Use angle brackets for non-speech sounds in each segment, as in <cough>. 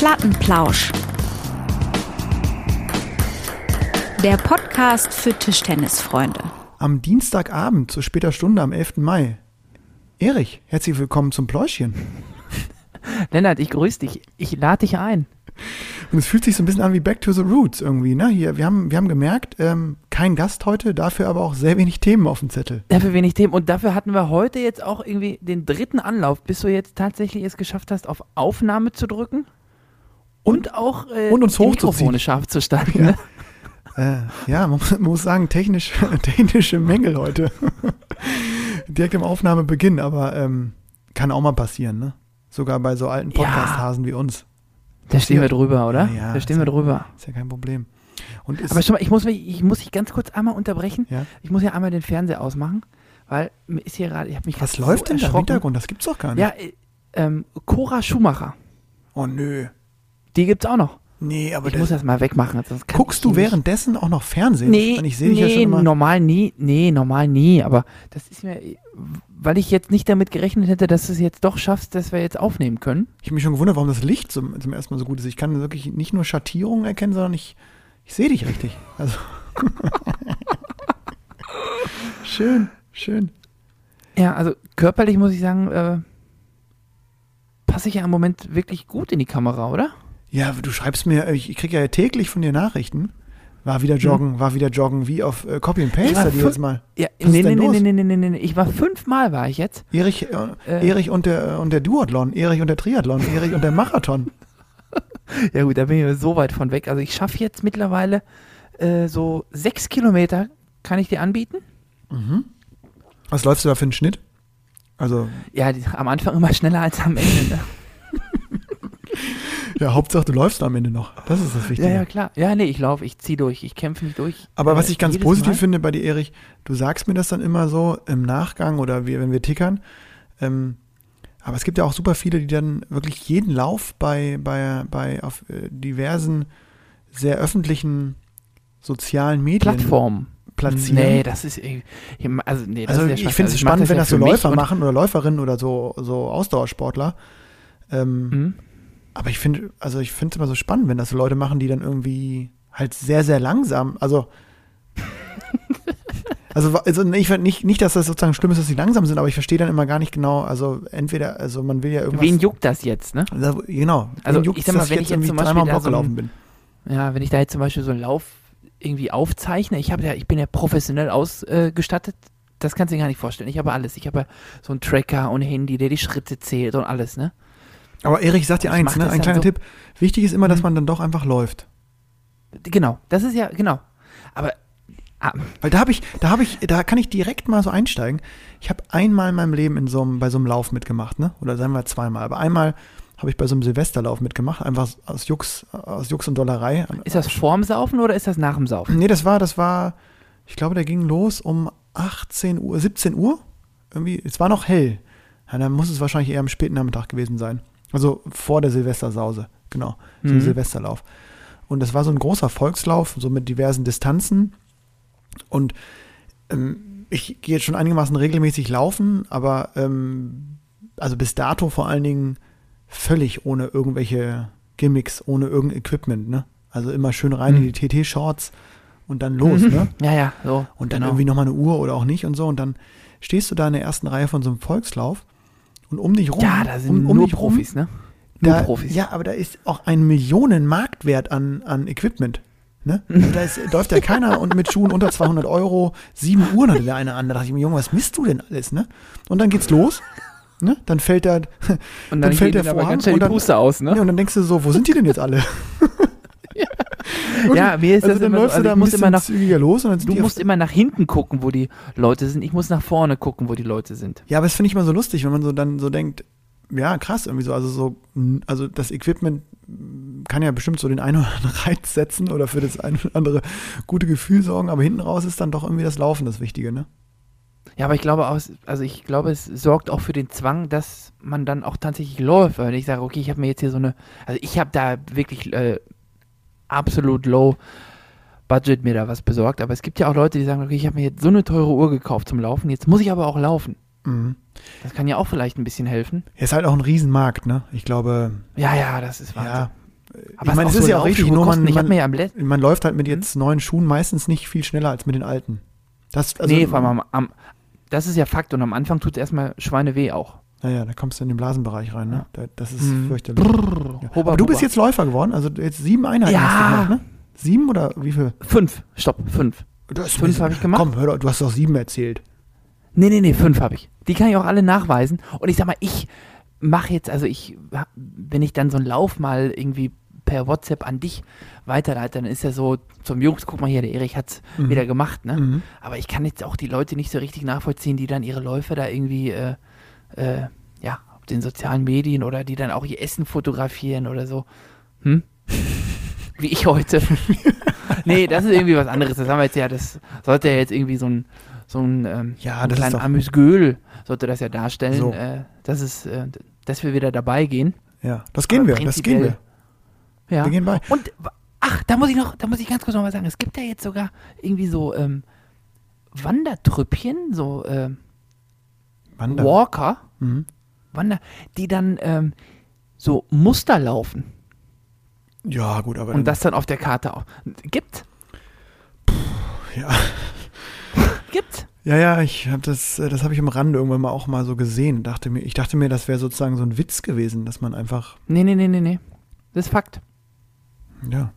Plattenplausch. Der Podcast für Tischtennisfreunde. Am Dienstagabend zu später Stunde am 11. Mai. Erich, herzlich willkommen zum Pläuschchen. <laughs> Lennart, ich grüße dich. Ich lade dich ein. Und es fühlt sich so ein bisschen an wie Back to the Roots irgendwie, ne? Hier, wir haben, wir haben gemerkt, ähm, kein Gast heute, dafür aber auch sehr wenig Themen auf dem Zettel. Dafür wenig Themen. Und dafür hatten wir heute jetzt auch irgendwie den dritten Anlauf, bis du jetzt tatsächlich es geschafft hast, auf Aufnahme zu drücken und, auch äh, und uns die. Mikrofone scharf zu stellen. Ja. Ne? Äh, ja, man, <laughs> muss- sagen, technisch, <laughs> technische Mängel heute. <laughs> Direkt im Aufnahmebeginn, aber ähm, kann auch mal passieren, ne? Sogar bei so alten Ja. Podcast-Hasen wie uns. Da stehen wir drüber, oder? Ja, ja, da stehen wir ja- drüber. Ist ja kein Problem. Aber schon mal, ich muss, mich- ich muss dich ganz kurz einmal unterbrechen. ja? Ich muss ja einmal den Fernseher ausmachen, weil mir ist hier gerade, ich habe mich Was läuft so denn da im. Hintergrund? Das gibt's doch gar nicht. Ja, äh, ähm, Cora Schumacher. Oh nö. Die gibt's auch noch. Nee, aber ich das, muss das mal wegmachen. guckst du währenddessen auch noch Fernsehen? Nee, ich sehe dich nee, ja schon immer. normal nie. Nee, normal nie. Aber das ist mir, weil ich jetzt nicht damit gerechnet hätte, dass du es jetzt doch schaffst, dass wir jetzt aufnehmen können. Ich habe mich schon gewundert, warum das Licht zum, zum ersten Mal so gut ist. Ich kann wirklich nicht nur Schattierungen erkennen, sondern ich, ich sehe dich richtig. Also. <laughs> schön, schön. Ja, also körperlich muss ich sagen, äh, passe ich ja im Moment wirklich gut in die Kamera, oder? Ja, du schreibst mir, ich, kriege ja täglich von dir Nachrichten. War wieder joggen, war wieder joggen, wie auf äh, Copy and Mhm. Paste fün- jedes Mal. Ja, Was nee, nee, nee, nee, nee, nee, nee, nee. Ich war fünfmal war ich jetzt. Erich, äh, Äh. Erich und der, und der Duathlon, Erich und der Triathlon, Erich und der Marathon. <laughs> Ja gut, da bin ich so weit von weg. Also ich schaffe jetzt mittlerweile äh, so sechs Kilometer, kann ich dir anbieten? Was läufst du da für einen Schnitt? Also, Ja, die, am Anfang immer schneller als am Ende. Ne? <laughs> ja, Hauptsache du läufst am Ende noch. Das ist das Wichtige. Ja, ja, klar. Ja, nee, ich laufe, ich ziehe durch, ich kämpfe mich durch. Aber Äh, was ich ganz positiv Mal. finde bei dir, Erich, du sagst mir das dann immer so im Nachgang oder wir, wenn wir tickern. Ähm, aber es gibt ja auch super viele, die dann wirklich jeden Lauf bei, bei, bei auf äh, diversen sehr öffentlichen sozialen Medien Plattform. platzieren. Nee, das ist. Also, nee, das also ist ich finde es spannend, wenn ja das so Läufer machen oder Läuferinnen oder so, so Ausdauersportler. Ähm, Mhm. Aber ich finde, also ich finde es immer so spannend, wenn das so Leute machen, die dann irgendwie halt sehr, sehr langsam, also <laughs> also, also ich find nicht, nicht, dass das sozusagen schlimm ist, dass sie langsam sind, aber ich verstehe dann immer gar nicht genau, also entweder, also man will ja irgendwas. Wen juckt das jetzt, ne? also, genau. Also wen juckt's, ich sag mal, wenn ich jetzt zum Beispiel da so ein- gelaufen bin. Ja, wenn ich da jetzt zum Beispiel so einen Lauf irgendwie aufzeichne, ich habe ja, ich bin ja professionell ausgestattet, das kannst du dir gar nicht vorstellen. Ich habe alles. Ich habe ja so einen Tracker und Handy, der die Schritte zählt und alles, ne? Aber Erich, ich sag dir eins, ne, ein kleiner so- Tipp. Wichtig ist immer, dass Mhm. man dann doch einfach läuft. Genau, das ist ja, genau. Aber ah, Weil da habe ich, da habe ich, da kann ich direkt mal so einsteigen. Ich habe einmal in meinem Leben in so einem, bei so einem Lauf mitgemacht, ne? Oder sagen wir zweimal. Aber einmal habe ich bei so einem Silvesterlauf mitgemacht, einfach aus Jux, aus Jux und Dollerei. ist das vorm Saufen oder ist das nach dem Saufen? Nee, das war, das war, ich glaube, der ging los um 18 Uhr, 17 Uhr. Irgendwie, es war noch hell. Ja, dann muss es wahrscheinlich eher am späten Nachmittag gewesen sein. Also vor der Silvestersause, genau. So Mhm. Silvesterlauf. Und das war so ein großer Volkslauf, so mit diversen Distanzen. Und ähm, ich gehe jetzt schon einigermaßen regelmäßig laufen, aber ähm, also bis dato vor allen Dingen völlig ohne irgendwelche Gimmicks, ohne irgendein Equipment, ne? Also immer schön rein in Mhm. die TT-Shorts und dann los, ne? <laughs> Ja, ja, so. Und dann genau. irgendwie nochmal eine Uhr oder auch nicht und so. Und dann stehst du da in der ersten Reihe von so einem Volkslauf und um dich rum. Ja, da sind um, um nur dich rum, Profis, ne? Nur da, Profis. Ja, aber da ist auch ein Millionenmarktwert an, an Equipment. Ne? Und da ist, <laughs> läuft ja keiner und mit Schuhen unter 200 Euro, sieben Uhren hatte der eine an. Da dachte ich mir, Junge, was misst du denn alles? Ne? Und dann geht's los. Ne? Dann fällt da, und dann dann, fällt der Vorhang und dann- aus, ne? ja, und dann denkst du so, wo sind die denn jetzt alle? <laughs> Ja, mir ist also das dann immer so, also du da ich ein muss bisschen immer nach, zügiger los und dann sind du musst immer nach hinten gucken, wo die Leute sind. Ich muss nach vorne gucken, wo die Leute sind. Ja, aber das finde ich immer so lustig, wenn man so dann so denkt, ja, krass, irgendwie so, also so, also das Equipment kann ja bestimmt so den einen oder anderen Reiz setzen oder für das ein oder andere gute Gefühl sorgen, aber hinten raus ist dann doch irgendwie das Laufen das Wichtige, ne? Ja, aber ich glaube auch, es- also ich glaube, es sorgt auch für den Zwang, dass man dann auch tatsächlich läuft. Weil ich sage, okay, ich habe mir jetzt hier so eine, also ich habe da wirklich äh, absolut low Budget mir da was besorgt. Aber es gibt ja auch Leute, die sagen, okay, ich habe mir jetzt so eine teure Uhr gekauft zum Laufen, jetzt muss ich aber auch laufen. Mhm. Das kann ja auch vielleicht ein bisschen helfen. Er ist halt auch ein Riesenmarkt, ne? Ich glaube, Ja, ja, das ist Wahnsinn. ja, Aber ich meine, es ist ja auch richtig, nur man, man, ja man läuft halt mit jetzt neuen Schuhen meistens nicht viel schneller als mit den alten. Das, also, nee, vor allem am, am, das ist ja Fakt und am Anfang tut es erstmal Schweineweh auch. Naja, da kommst du in den Blasenbereich rein, ne? Da, das ist Mhm. fürchterlich. Ja. Hubba, Aber du bist hubba. jetzt Läufer geworden, also jetzt sieben Einheiten Ja. hast du gemacht, ne? Sieben oder wie viel? Fünf, stopp, fünf. Du hast Fünf habe ich gemacht. Komm, hör doch, du hast doch sieben erzählt. Nee, nee, nee, fünf habe ich. Die kann ich auch alle nachweisen. Und ich sag mal, ich mache jetzt, also ich, wenn ich dann so einen Lauf mal irgendwie per WhatsApp an dich weiterleite, dann ist ja so zum Jungs, guck mal hier, der Erich hat's Mhm. wieder gemacht, ne? Mhm. Aber ich kann jetzt auch die Leute nicht so richtig nachvollziehen, die dann ihre Läufe da irgendwie, äh, äh, ja, auf den sozialen Medien oder die dann auch ihr Essen fotografieren oder so. Hm? <laughs> Wie ich heute. <laughs> nee, das ist irgendwie was anderes. Das haben wir jetzt ja, das sollte ja jetzt irgendwie so ein, so ein, ähm, Ja, ein das ist doch- Amüsgöl sollte das ja darstellen, So. äh, dass, es, äh, dass wir wieder dabei gehen. Ja, das gehen Aber wir, das gehen wir. Ja. Wir gehen bei. Und ach, da muss ich noch, da muss ich ganz kurz noch mal sagen, es gibt ja jetzt sogar irgendwie so ähm, Wandertrüppchen, so ähm, Wander. Walker, Mhm. Wander, die dann ähm, so Muster laufen Ja, gut, aber und das dann auf der Karte auch. Gibt? ja. <laughs> Gibt? Ja, ja, ich habe das, äh, das habe ich am Rande irgendwann mal auch mal so gesehen. Dachte mir, ich dachte mir, das wäre sozusagen so ein Witz gewesen, dass man einfach, Nee, nee, nee, nee, nee. Das ist Fakt. ja.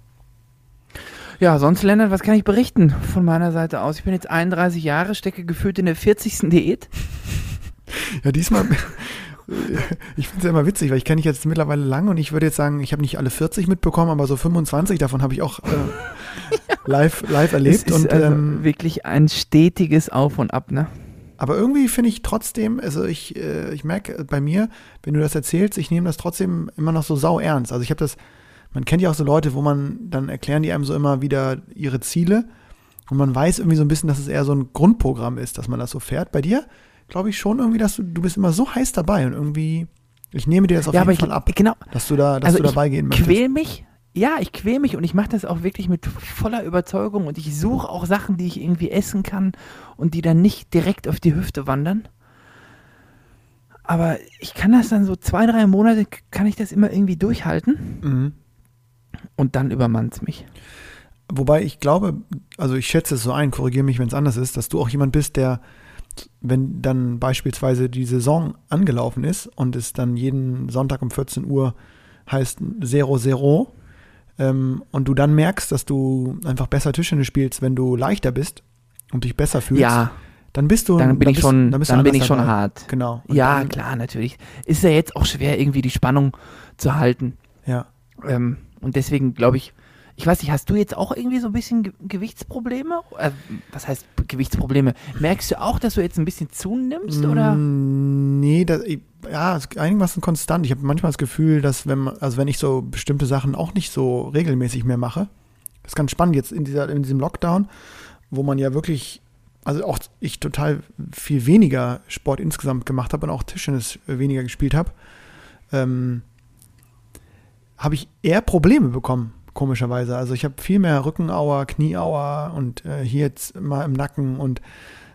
Ja, sonst, Lennart, was kann ich berichten von meiner Seite aus? Ich bin jetzt 31 Jahre, stecke gefühlt in der 40. Diät. Ja, diesmal, ich finde es ja immer witzig, weil ich kenne dich jetzt mittlerweile lang und ich würde jetzt sagen, ich habe nicht alle 40 mitbekommen, aber so 25 davon habe ich auch äh, <laughs> live, live erlebt. es ist und, also ähm, wirklich ein stetiges Auf und Ab, ne? aber irgendwie finde ich trotzdem, also ich, äh, ich merke bei mir, wenn du das erzählst, ich nehme das trotzdem immer noch so sau ernst. Also ich habe das, man kennt ja auch so Leute, wo man, dann erklären die einem so immer wieder ihre Ziele und man weiß irgendwie so ein bisschen, dass es eher so ein Grundprogramm ist, dass man das so fährt. Bei dir glaube ich schon irgendwie, dass du, du bist immer so heiß dabei und irgendwie, ich nehme dir das auf ja, jeden ich, Fall ab, genau, dass du da, dass also du dabei gehen ich möchtest. quäl mich, ja, ich quäl mich und ich mache das auch wirklich mit voller Überzeugung und ich suche auch Sachen, die ich irgendwie essen kann und die dann nicht direkt auf die Hüfte wandern. Aber ich kann das dann so zwei, drei Monate, kann ich das immer irgendwie durchhalten Mhm. und dann übermannt mich. Wobei ich glaube, also ich schätze es so ein, korrigiere mich, wenn es anders ist, dass du auch jemand bist, der, wenn dann beispielsweise die Saison angelaufen ist und es dann jeden Sonntag um 14 Uhr heißt 0-0 ähm, und du dann merkst, dass du einfach besser Tischtennis spielst, wenn du leichter bist und dich besser fühlst, Ja, dann bist du dann bin ich bist, schon, dann dann bin ich schon dabei. hart. Genau. Und Ja, dann, klar, natürlich. Ist ja jetzt auch schwer, irgendwie die Spannung zu halten. Ja. Ähm, und deswegen glaube ich, ich weiß nicht, hast du jetzt auch irgendwie so ein bisschen Ge Gewichtsprobleme? Äh, was heißt Gewichtsprobleme? Merkst du auch, dass du jetzt ein bisschen zunimmst? Oder? Mm, Nee, das, ja, einigermaßen konstant. Ich habe manchmal das Gefühl, dass wenn also wenn ich so bestimmte Sachen auch nicht so regelmäßig mehr mache, das ist ganz spannend jetzt in, dieser, in diesem Lockdown, wo man ja wirklich, also auch ich total viel weniger Sport insgesamt gemacht habe und auch Tischtennis weniger gespielt habe, ähm, habe ich eher Probleme bekommen, komischerweise. Also ich habe viel mehr Rückenauer, Knieauer und äh, hier jetzt mal im Nacken und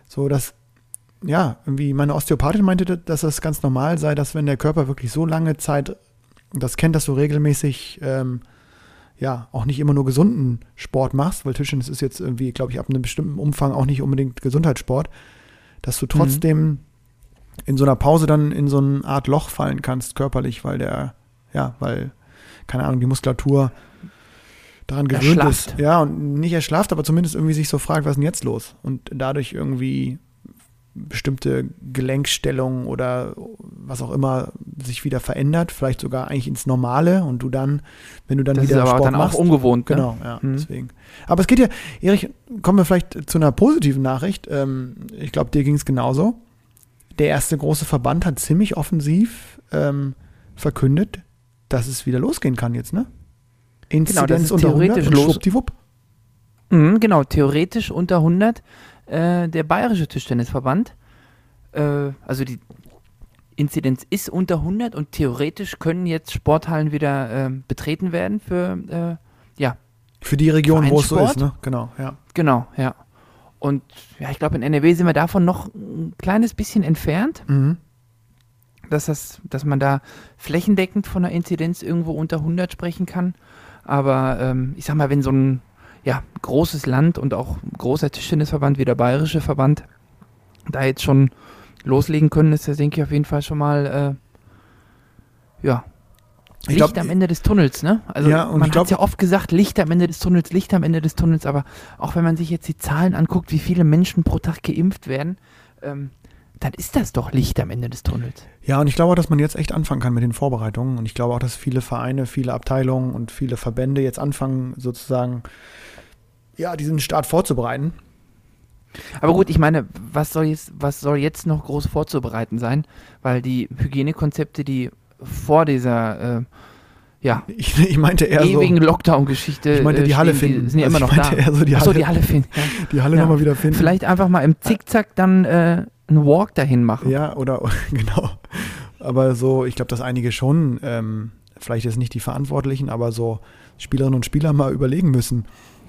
so, dass ja, irgendwie meine Osteopathin meinte, dass das ganz normal sei, dass wenn der Körper wirklich so lange Zeit das kennt, dass du regelmäßig ähm, ja auch nicht immer nur gesunden Sport machst, weil Tischtennis ist jetzt irgendwie, glaube ich, ab einem bestimmten Umfang auch nicht unbedingt Gesundheitssport, dass du trotzdem in so einer Pause dann in so eine Art Loch fallen kannst, körperlich, weil der, ja, weil, keine Ahnung, die Muskulatur daran gewöhnt Erschlafft. ist. Ja, und nicht erschlafft, aber zumindest irgendwie sich so fragt, was ist denn jetzt los? Und dadurch irgendwie bestimmte Gelenkstellungen oder was auch immer sich wieder verändert, vielleicht sogar eigentlich ins Normale und du dann, wenn du dann das ist wieder aber Sport dann machst, auch ungewohnt. Ne? Genau, ja, Mhm. deswegen. Aber es geht ja, Erich, kommen wir vielleicht zu einer positiven Nachricht. Ähm, ich glaube, dir ging es genauso. Der erste große Verband hat ziemlich offensiv ähm, verkündet, dass es wieder losgehen kann jetzt, ne? Genau, das ist unter 100 theoretisch und schwuppdiwupp. Mhm, genau, theoretisch unter 100 äh, der Bayerische Tischtennisverband. Äh, also die Inzidenz ist unter 100 und theoretisch können jetzt Sporthallen wieder äh, betreten werden für, äh, ja, Für die Region, wo es so ist, ne? Genau, ja. genau, ja. Und ja, ich glaube, in NRW sind wir davon noch ein kleines bisschen entfernt. Mhm. dass, das, dass man da flächendeckend von einer Inzidenz irgendwo unter 100 sprechen kann. Aber ähm, ich sag mal, wenn so ein ja, großes Land und auch ein großer Tischtennisverband wie der Bayerische Verband da jetzt schon loslegen können, ist das, denke ich, auf jeden Fall schon mal äh, ja, Ich Licht glaub, am Ende des Tunnels, ne? Also Ja, man hat ja oft gesagt, Licht am Ende des Tunnels, Licht am Ende des Tunnels, aber auch wenn man sich jetzt die Zahlen anguckt, wie viele Menschen pro Tag geimpft werden, ähm, dann ist das doch Licht am Ende des Tunnels. Ja, und ich glaube auch, dass man jetzt echt anfangen kann mit den Vorbereitungen. Und ich glaube auch, dass viele Vereine, viele Abteilungen und viele Verbände jetzt anfangen, sozusagen, ja, diesen Start vorzubereiten. Aber gut, ich meine, was soll jetzt, was soll jetzt noch groß vorzubereiten sein? Weil die Hygienekonzepte, die vor dieser äh, ja, Ich, ich meinte eher ewigen so, Lockdown-Geschichte ich meinte die äh, Halle stehen, finden. Die sind ja Also immer ich noch da. eher so die Halle- die Halle finden. Ja. <laughs> die Halle Ja. nochmal wieder finden. Vielleicht einfach mal im Zickzack dann äh, einen Walk dahin machen. Ja, oder <laughs> genau. Aber so, ich glaube, dass einige schon, ähm, vielleicht jetzt nicht die Verantwortlichen, aber so Spielerinnen und Spieler mal überlegen müssen,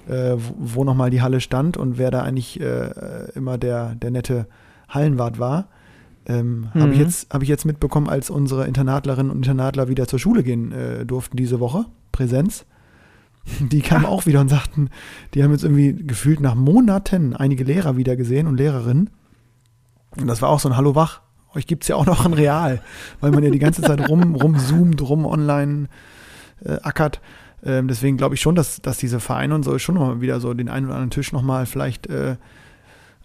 äh, wo, wo nochmal die Halle stand und wer da eigentlich äh, immer der, der nette Hallenwart war. Ähm, Habe ich, Mhm. jetzt- hab ich jetzt mitbekommen, als unsere Internatlerinnen und Internatler wieder zur Schule gehen äh, durften diese Woche, Präsenz. <laughs> Die kamen <laughs> auch wieder und sagten, die haben jetzt irgendwie gefühlt nach Monaten einige Lehrer wieder gesehen und Lehrerinnen. Und das war auch so ein Hallo wach. Euch gibt es ja auch noch in Real, weil man ja die ganze Zeit rum, <laughs> rumzoomt, rum online äh, ackert. Ähm, deswegen glaube ich schon, dass, dass diese Vereine und so schon mal wieder so den einen oder anderen Tisch nochmal vielleicht äh,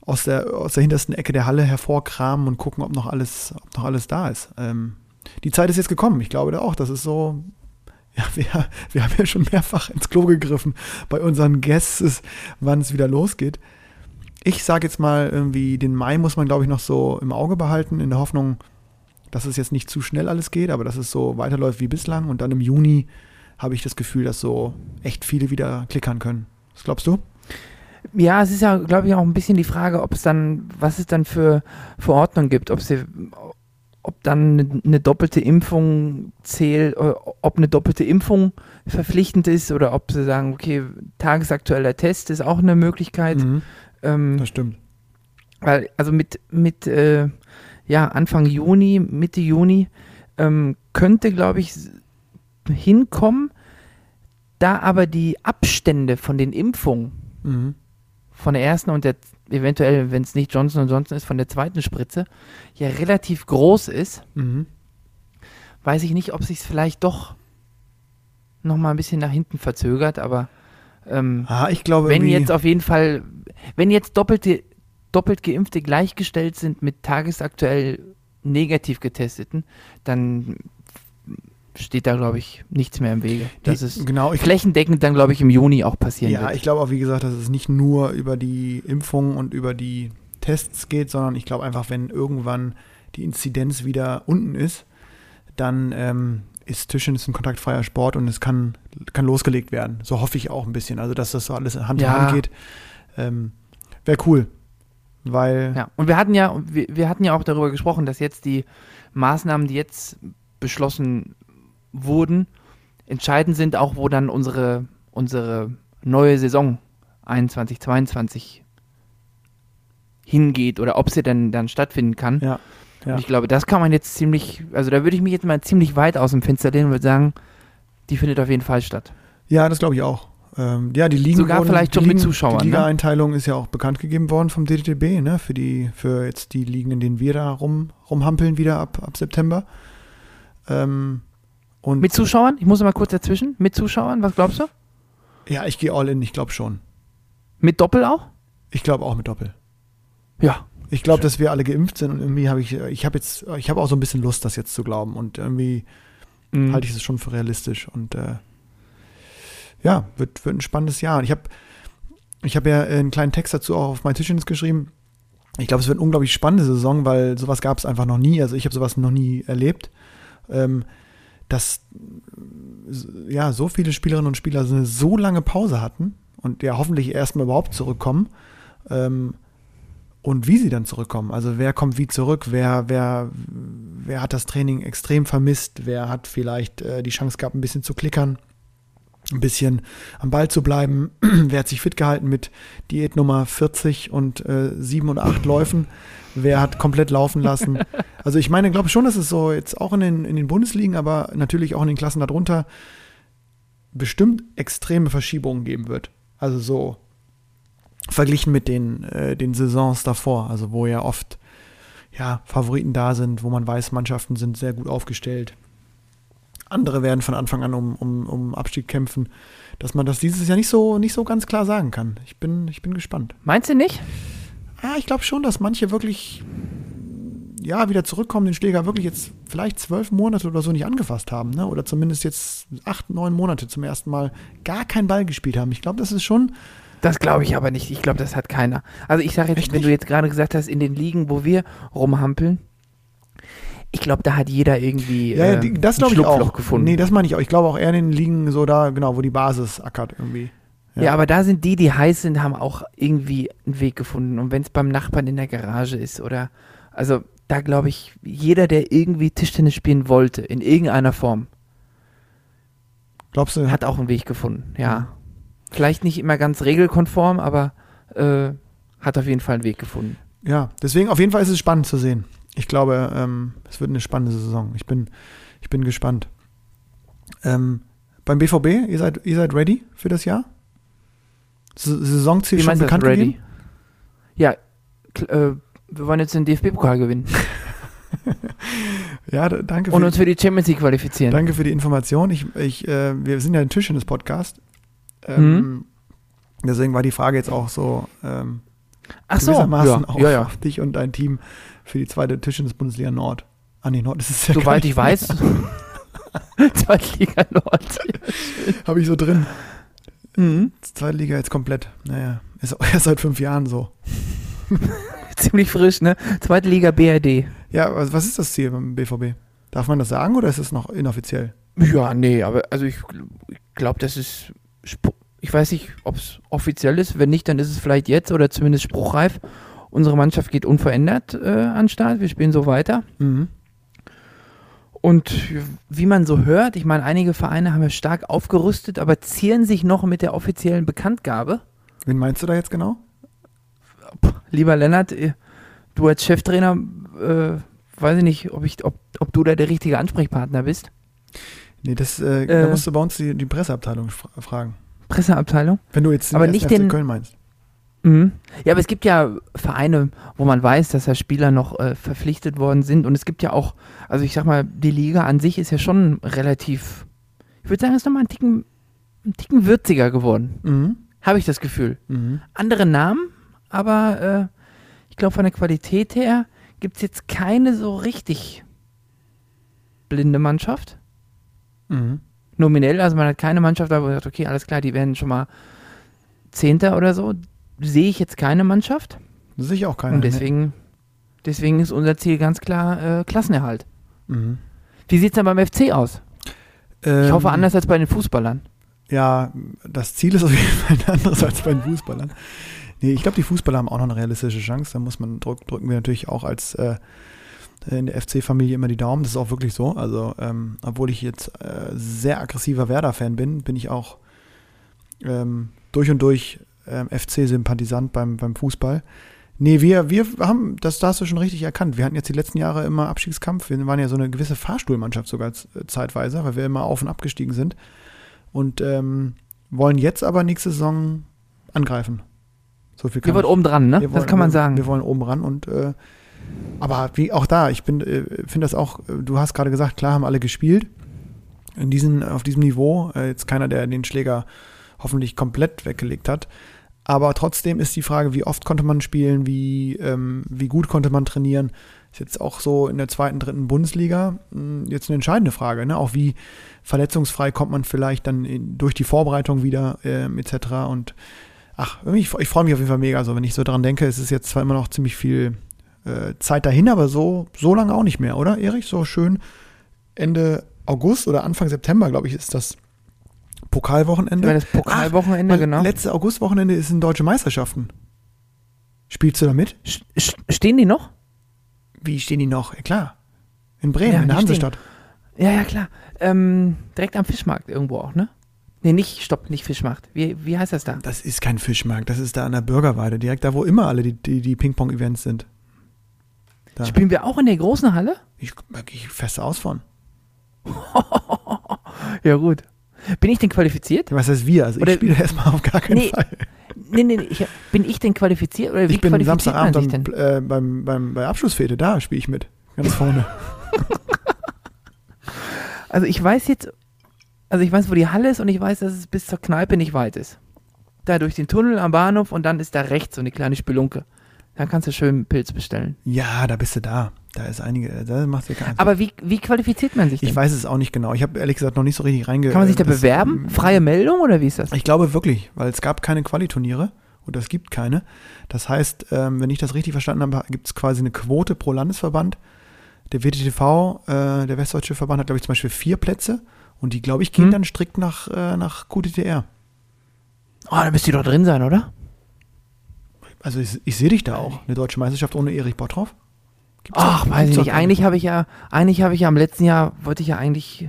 aus, der, aus der hintersten Ecke der Halle hervorkramen und gucken, ob noch alles, ob noch alles da ist. Ähm, die Zeit ist jetzt gekommen. Ich glaube da auch, das ist so. Ja, <laughs> wir, wir haben ja schon mehrfach ins Klo gegriffen bei unseren Guests, wann es wieder losgeht. Ich sage jetzt mal, irgendwie, den Mai muss man, glaube ich, noch so im Auge behalten, in der Hoffnung, dass es jetzt nicht zu schnell alles geht, aber dass es so weiterläuft wie bislang. Und dann im Juni habe ich das Gefühl, dass so echt viele wieder klickern können. Was glaubst du? Ja, es ist ja, glaube ich, auch ein bisschen die Frage, ob es dann, was es dann für Verordnungen gibt, ob sie, ob dann eine, eine doppelte Impfung zählt, äh, ob eine doppelte Impfung verpflichtend ist oder ob sie sagen, okay, tagesaktueller Test ist auch eine Möglichkeit. Mhm, Ähm, das stimmt. weil, also mit, mit äh, ja, Anfang Juni, Mitte Juni ähm, könnte, glaube ich, hinkommen, da aber die Abstände von den Impfungen Mhm. Von der ersten und der eventuell, wenn es nicht Johnson Johnson ist, von der zweiten Spritze ja relativ groß ist, Mhm. weiß ich nicht, ob sich es vielleicht doch noch mal ein bisschen nach hinten verzögert, aber ähm, Ah, ich glaube, wenn jetzt auf jeden Fall, wenn jetzt doppelte, doppelt geimpfte gleichgestellt sind mit tagesaktuell negativ getesteten, dann steht da, glaube ich, nichts mehr im Wege. Das die, ist genau, ich, flächendeckend dann, glaube ich, im Juni auch passieren ja, wird. ich glaube auch, wie gesagt, dass es nicht nur über die Impfung und über die Tests geht, sondern ich glaube einfach, wenn irgendwann die Inzidenz wieder unten ist, dann ähm, ist Tischtennis ein kontaktfreier Sport und es kann, kann losgelegt werden. So hoffe ich auch ein bisschen. Also, dass das so alles Hand in Ja. Hand geht. Ähm, Wäre cool. Weil, Ja, und wir hatten ja, wir, wir hatten ja auch darüber gesprochen, dass jetzt die Maßnahmen, die jetzt beschlossen wurden, entscheidend sind, auch wo dann unsere, unsere neue Saison 21, 22 hingeht oder ob sie denn dann stattfinden kann. ja, ja. Und ich glaube, das kann man jetzt ziemlich, also da würde ich mich jetzt mal ziemlich weit aus dem Fenster lehnen und würde sagen, die findet auf jeden Fall statt. Ja, das glaube ich auch. Ähm, ja, die Ligen Sogar wurden, vielleicht die schon mit Zuschauern, Die ne? Liga-Einteilung ist ja auch bekannt gegeben worden vom DTB, ne? Für die, für jetzt die Ligen, in denen wir da rum, rumhampeln wieder ab, ab September. Ähm, und Mit Zuschauern? Ich muss mal kurz dazwischen. Mit Zuschauern, was glaubst du? ja, ich gehe all in, ich glaube schon. Mit Doppel auch? Ich glaube auch mit Doppel. Ja. Ich glaube, dass wir alle geimpft sind und irgendwie habe ich, ich habe jetzt, ich habe auch so ein bisschen Lust, das jetzt zu glauben und irgendwie Mhm. halte ich es schon für realistisch und äh, ja, wird, wird ein spannendes Jahr. Und ich habe ich hab ja einen kleinen Text dazu auch auf mein Tischtennis geschrieben. Ich glaube, es wird eine unglaublich spannende Saison, weil sowas gab es einfach noch nie. Also ich habe sowas noch nie erlebt. Ähm, dass ja, so viele Spielerinnen und Spieler eine so lange Pause hatten und ja hoffentlich erstmal überhaupt zurückkommen. Ähm, und wie sie dann zurückkommen. Also wer kommt wie zurück, wer, wer, wer hat das Training extrem vermisst, wer hat vielleicht äh, die Chance gehabt, ein bisschen zu klickern. ein bisschen am Ball zu bleiben. <clears throat> Wer hat sich fit gehalten mit Diät Nummer 40 und äh, 7 und 8 Läufen? Wer hat komplett laufen lassen? <laughs> Also ich meine, glaube schon, dass es so jetzt auch in den, in den Bundesligen, aber natürlich auch in den Klassen darunter bestimmt extreme Verschiebungen geben wird. Also so verglichen mit den, äh, den Saisons davor, also wo ja oft ja, Favoriten da sind, wo man weiß, Mannschaften sind sehr gut aufgestellt. Andere werden von Anfang an um, um, um Abstieg kämpfen, dass man das dieses Jahr nicht so, nicht so ganz klar sagen kann. Ich bin, ich bin gespannt. Meinst du nicht? Ja, ich glaube schon, dass manche wirklich ja, wieder zurückkommen, den Schläger wirklich jetzt vielleicht zwölf Monate oder so nicht angefasst haben, ne? Oder zumindest jetzt acht, neun Monate zum ersten Mal gar keinen Ball gespielt haben. Ich glaube, das ist schon. Das glaube ich aber nicht. Ich glaube, das hat keiner. Also ich sage jetzt, Echt wenn du nicht? jetzt gerade gesagt hast, in den Ligen, wo wir rumhampeln, ich glaube, da hat jeder irgendwie Ja, äh, das ein glaube ich Schlupfloch auch. gefunden. Nee, das meine ich auch. Ich glaube auch eher in den Ligen so da, genau, wo die Basis ackert irgendwie. Ja. ja. aber da sind die, die heiß sind, haben auch irgendwie einen Weg gefunden. Und wenn es beim Nachbarn in der Garage ist oder, also da glaube ich, jeder, der irgendwie Tischtennis spielen wollte, in irgendeiner Form, Glaubst du, hat auch einen Weg gefunden. Ja. Vielleicht nicht immer ganz regelkonform, aber äh, hat auf jeden Fall einen Weg gefunden. Ja, deswegen auf jeden Fall ist es spannend zu sehen. Ich glaube, ähm, es wird eine spannende Saison. Ich bin, ich bin gespannt. Ähm, beim BVB, ihr seid, ihr seid ready für das Jahr? Saisonziel Wie schon das, bekannt ready? gegeben? Ja, äh, wir wollen jetzt den DFB-Pokal gewinnen <laughs> Ja, danke und uns für die Champions League qualifizieren. danke für die Information. Ich, ich, äh, wir sind ja ein Tisch in das Podcast. Ähm, Mhm. Deswegen war die Frage jetzt auch so ähm, Ach so, gewissermaßen ja, auf, ja, ja. auf dich und dein Team für die zweite Tischtennis Bundesliga Nord. Ah nee, Nord ist es ja Soweit ich weiß, <laughs> <laughs> Zweitliga Nord. Habe ich so drin. Mhm. Zweite Liga jetzt komplett. Naja, ist auch <laughs> erst seit fünf Jahren so. <laughs> Ziemlich frisch, ne? Zweite Liga BRD. Ja, was, was ist das Ziel beim BVB? Darf man das sagen oder ist es noch inoffiziell? Ja, nee, aber also ich, ich glaube, das ist. Sp- Ich weiß nicht, ob es offiziell ist. Wenn nicht, dann ist es vielleicht jetzt oder zumindest spruchreif. Unsere Mannschaft geht unverändert äh, an den Start. Wir spielen so weiter. Mhm. Und wie man so hört, ich meine, einige Vereine haben ja stark aufgerüstet, aber zieren sich noch mit der offiziellen Bekanntgabe. Wen meinst du da jetzt genau? Lieber Lennart, äh, du als Cheftrainer, äh, weiß ich nicht, ob, ich, ob, ob du da der richtige Ansprechpartner bist. Nee, das äh, da Äh. musst du bei uns die, die Presseabteilung fra- fragen. Presseabteilung. Wenn du jetzt den Aber nicht FC den- Köln meinst. Mhm. Ja, aber es gibt ja Vereine, wo man weiß, dass da Spieler noch äh, verpflichtet worden sind. Und es gibt ja auch, also ich sag mal, die Liga an sich ist ja schon relativ, ich würde sagen, ist nochmal ein Ticken, ein Ticken würziger geworden. Mhm. Habe ich das Gefühl. Mhm. Andere Namen, aber äh, ich glaube, von der Qualität her gibt es jetzt keine so richtig blinde Mannschaft. Mhm. Nominell, also man hat keine Mannschaft, aber man sagt, okay, alles klar, die werden schon mal Zehnter oder so. Sehe ich jetzt keine Mannschaft. Sehe ich auch keiner. Und deswegen, deswegen ist unser Ziel ganz klar äh, Klassenerhalt. Mhm. Wie sieht es denn beim FC aus? Ich Ähm, hoffe anders als bei den Fußballern. Ja, das Ziel ist auf jeden Fall anderes als bei den Fußballern. Nee, ich glaube, die Fußballer haben auch noch eine realistische Chance. Da muss man drück, drücken wir natürlich auch als äh, in der FC-Familie immer die Daumen. Das ist auch wirklich so. Also, ähm, obwohl ich jetzt äh, sehr aggressiver Werder-Fan bin, bin ich auch ähm, durch und durch ähm, FC-Sympathisant beim, beim Fußball. Nee, wir, wir haben, das, da hast du schon richtig erkannt. Wir hatten jetzt die letzten Jahre immer Abstiegskampf. Wir waren ja so eine gewisse Fahrstuhlmannschaft sogar z- zeitweise, weil wir immer auf und abgestiegen sind. Und ähm, wollen jetzt aber nächste Saison angreifen. So viel kann wollt ich- oben dran, ne? wir das wollen- kann man wir, sagen. Wir wollen oben ran und äh, aber wie auch da, ich bin, äh, finde das auch, äh, du hast gerade gesagt, klar haben alle gespielt. In diesen, auf diesem Niveau, äh, jetzt keiner, der den Schläger hoffentlich komplett weggelegt hat. Aber trotzdem ist die Frage, wie oft konnte man spielen, wie, ähm, wie gut konnte man trainieren. Ist jetzt auch so in der zweiten, dritten Bundesliga mh, jetzt eine entscheidende Frage. Ne? Auch wie verletzungsfrei kommt man vielleicht dann in, durch die Vorbereitung wieder ähm, etc. Und ach, ich, ich freue mich auf jeden Fall mega. Also wenn ich so dran denke, es ist jetzt zwar immer noch ziemlich viel äh, Zeit dahin, aber so, so lange auch nicht mehr, oder Erich? So schön Ende August oder Anfang September, glaube ich, ist das Pokalwochenende. Das Pokalwochenende, Weil genau. Letzte Augustwochenende ist in Deutsche Meisterschaften. Spielst du da mit? Stehen die noch? Wie stehen die noch? Ja, klar. In Bremen, Ja, in der Hansestadt. Ja, ja, klar. Ähm, direkt am Fischmarkt irgendwo auch, ne? Nee, nicht, stopp, nicht Fischmacht. Wie, wie heißt das da? Das ist kein Fischmarkt, das ist da an der Bürgerweide, direkt da, wo immer alle die, die, die Ping-Pong-Events sind. Da. Spielen wir auch in der großen Halle? Ich, ich fest aus von. <laughs> Ja, gut. Bin ich denn qualifiziert? Was heißt wir? Also Oder- ich spiele <laughs> erstmal auf gar keinen Nee, Fall. Nee, nee, nee. Ich, bin ich denn qualifiziert? Oder wie Ich bin Samstagabend denn? am, äh, beim, beim, bei Abschlussfete, da spiele ich mit. Ganz vorne. <laughs> Also ich weiß jetzt, also ich weiß, wo die Halle ist und ich weiß, dass es bis zur Kneipe nicht weit ist. Da durch den Tunnel am Bahnhof und dann ist da rechts so eine kleine Spelunke. Dann kannst du schön einen Pilz bestellen. ja, da bist du da. Da ist einige, da macht keinen Aber wie, wie qualifiziert man sich denn? Ich weiß es auch nicht genau. Ich habe ehrlich gesagt noch nicht so richtig reinge... Kann man sich da das- bewerben? Freie Meldung oder wie ist das? Ich glaube wirklich, weil es gab keine Qualiturniere oder es gibt keine. Das heißt, ähm, wenn ich das richtig verstanden habe, gibt es quasi eine Quote pro Landesverband. Der WTTV, äh, der Westdeutsche Verband, hat glaube ich zum Beispiel vier Plätze und die, glaube ich, gehen Hm. dann strikt nach, äh, nach QTTR. Oh, da müsst ihr doch drin sein, oder? Also ich, ich sehe dich da auch. Eine deutsche Meisterschaft ohne Erich Bottroff. Gibt's Ach, doch- weiß ich nicht. Eigentlich habe ich ja, eigentlich habe ich ja im letzten Jahr, wollte ich ja eigentlich.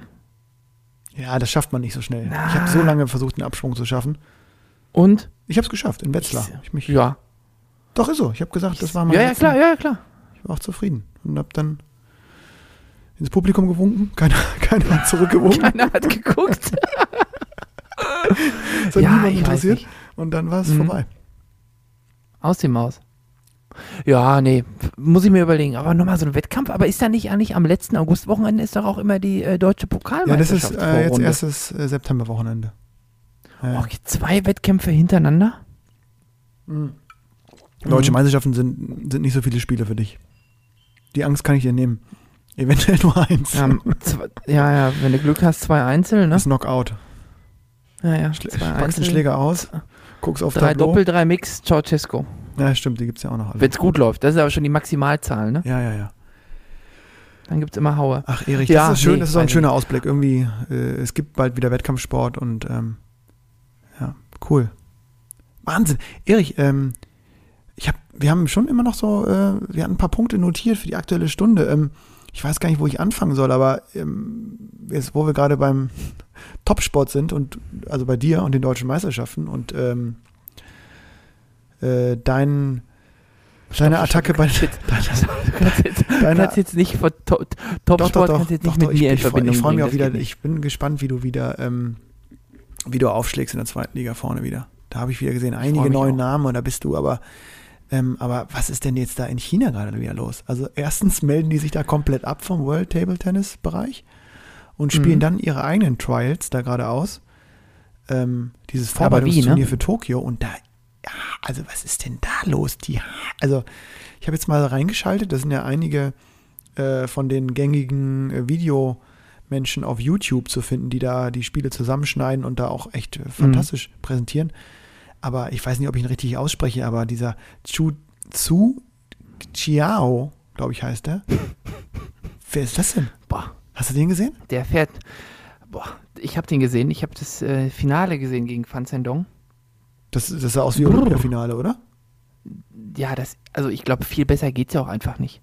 Ja, das schafft man nicht so schnell. Na. Ich habe so lange versucht, den Absprung zu schaffen. Und? Ich habe es geschafft, in Wetzlar. Ich mich, Ja. Doch, ist so. Ich habe gesagt, das war mein Ja, ja, klar, ja, klar. Ich war auch zufrieden und habe dann ins Publikum gewunken. <laughs> Keiner, keiner hat zurückgewunken. Keiner hat geguckt. <laughs> Das hat Ja, niemand interessiert. Und dann war es Mhm. vorbei. Aus dem Maus. Ja, nee, muss ich mir überlegen. Aber nochmal so ein Wettkampf. Aber ist da nicht eigentlich am letzten Augustwochenende ist doch auch immer die äh, deutsche Ja, das Pokalmeisterschaft? ist äh, jetzt erstes äh, Septemberwochenende. Ja. Okay, zwei Wettkämpfe hintereinander? Deutsche Mhm. Meisterschaften sind, sind nicht so viele Spiele für dich. Die Angst kann ich dir nehmen. Eventuell <laughs> nur eins. Ja, zwei, ja, ja, wenn du Glück hast, zwei Einzel, ne? Das Knockout. Ja, ja, Schlä packst den Schläger aus, guckst auf drei Tableau. Doppel, drei Mix, Ceausescu. Ja, stimmt, die gibt es ja auch noch alle. Wenn es gut läuft. Das ist aber schon die Maximalzahl, ne? Ja, ja, ja. Dann gibt es immer Haue. Ach, Erich, Ja, das ist schön, nee, das ist so ein schöner Ausblick. Irgendwie, äh, es gibt bald wieder Wettkampfsport und ähm, ja, cool. Wahnsinn. Erich, ähm, ich hab, wir haben schon immer noch so, äh, wir hatten ein paar Punkte notiert für die aktuelle Stunde. Ähm, ich weiß gar nicht, wo ich anfangen soll, aber ähm, jetzt, wo wir gerade beim <laughs> Topsport sind und also bei dir und den deutschen Meisterschaften und ähm, äh, dein, deine Attacke bei Du kannst jetzt, <laughs> deine, kannst jetzt <laughs> nicht von to Topsport kannst jetzt nicht mit ich, mir in Verbindung Ich freue mich auch wieder, ich bin gespannt, wie du wieder, ähm, wie du aufschlägst in der zweiten Liga vorne wieder. Da habe ich wieder gesehen, einige neue auch. Namen und da bist du, aber, ähm, aber was ist denn jetzt da in China gerade wieder los? Also erstens melden die sich da komplett ab vom World Table Tennis Bereich und spielen Mhm. dann ihre eigenen Trials da gerade aus. Ähm, dieses wie, Vorbereitungsturnier ne? für Tokio und da, ja, also was ist denn da los? Die, also ich habe jetzt mal reingeschaltet, da sind ja einige äh, von den gängigen äh, Videomenschen auf YouTube zu finden, die da die Spiele zusammenschneiden und da auch echt äh, fantastisch präsentieren. Aber ich weiß nicht, ob ich ihn richtig ausspreche, aber dieser Chu Zu Chiao, glaube ich, heißt der. <laughs> Wer ist das denn? Boah, Hast du den gesehen? der fährt. Boah, ich habe den gesehen. Ich habe das äh, Finale gesehen gegen Fan Zhendong. Das, das sah aus wie Olympiafinale, oder? Ja, das, also ich glaube, viel besser geht's ja auch einfach nicht.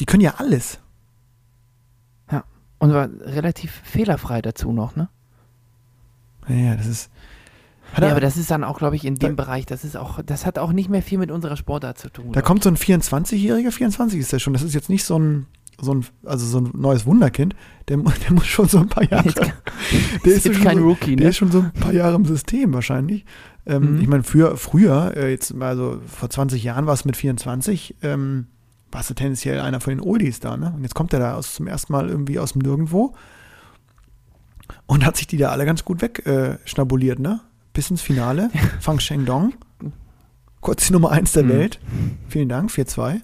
Die können ja alles. Und war relativ fehlerfrei dazu noch, ne? Ja, ja, das ist. Ja, er- aber das ist dann auch, glaube ich, in dem Da- Bereich, das ist auch, das hat auch nicht mehr viel mit unserer Sportart zu tun. Da kommt so ein 24-Jähriger, 24 ist der schon. Das ist jetzt nicht so ein, so ein, also so ein neues Wunderkind. Der, <laughs> der muss schon so ein paar Jahre. <laughs> Der ist schon kein so, Rookie, Der ne? ist schon so ein paar Jahre im System wahrscheinlich. Ähm, Mhm. Ich meine, früher, früher, äh, jetzt mal so vor 20 Jahren war es mit 24, ähm, warst du tendenziell einer von den Oldies da, ne? Und jetzt kommt er da aus, zum ersten Mal irgendwie aus dem Nirgendwo und hat sich die da alle ganz gut wegschnabuliert, äh, schnabuliert, ne? Bis ins Finale. <laughs> Fang Shengdong. Kurz die Nummer 1 der Mhm. Welt. Vielen Dank, 4-2.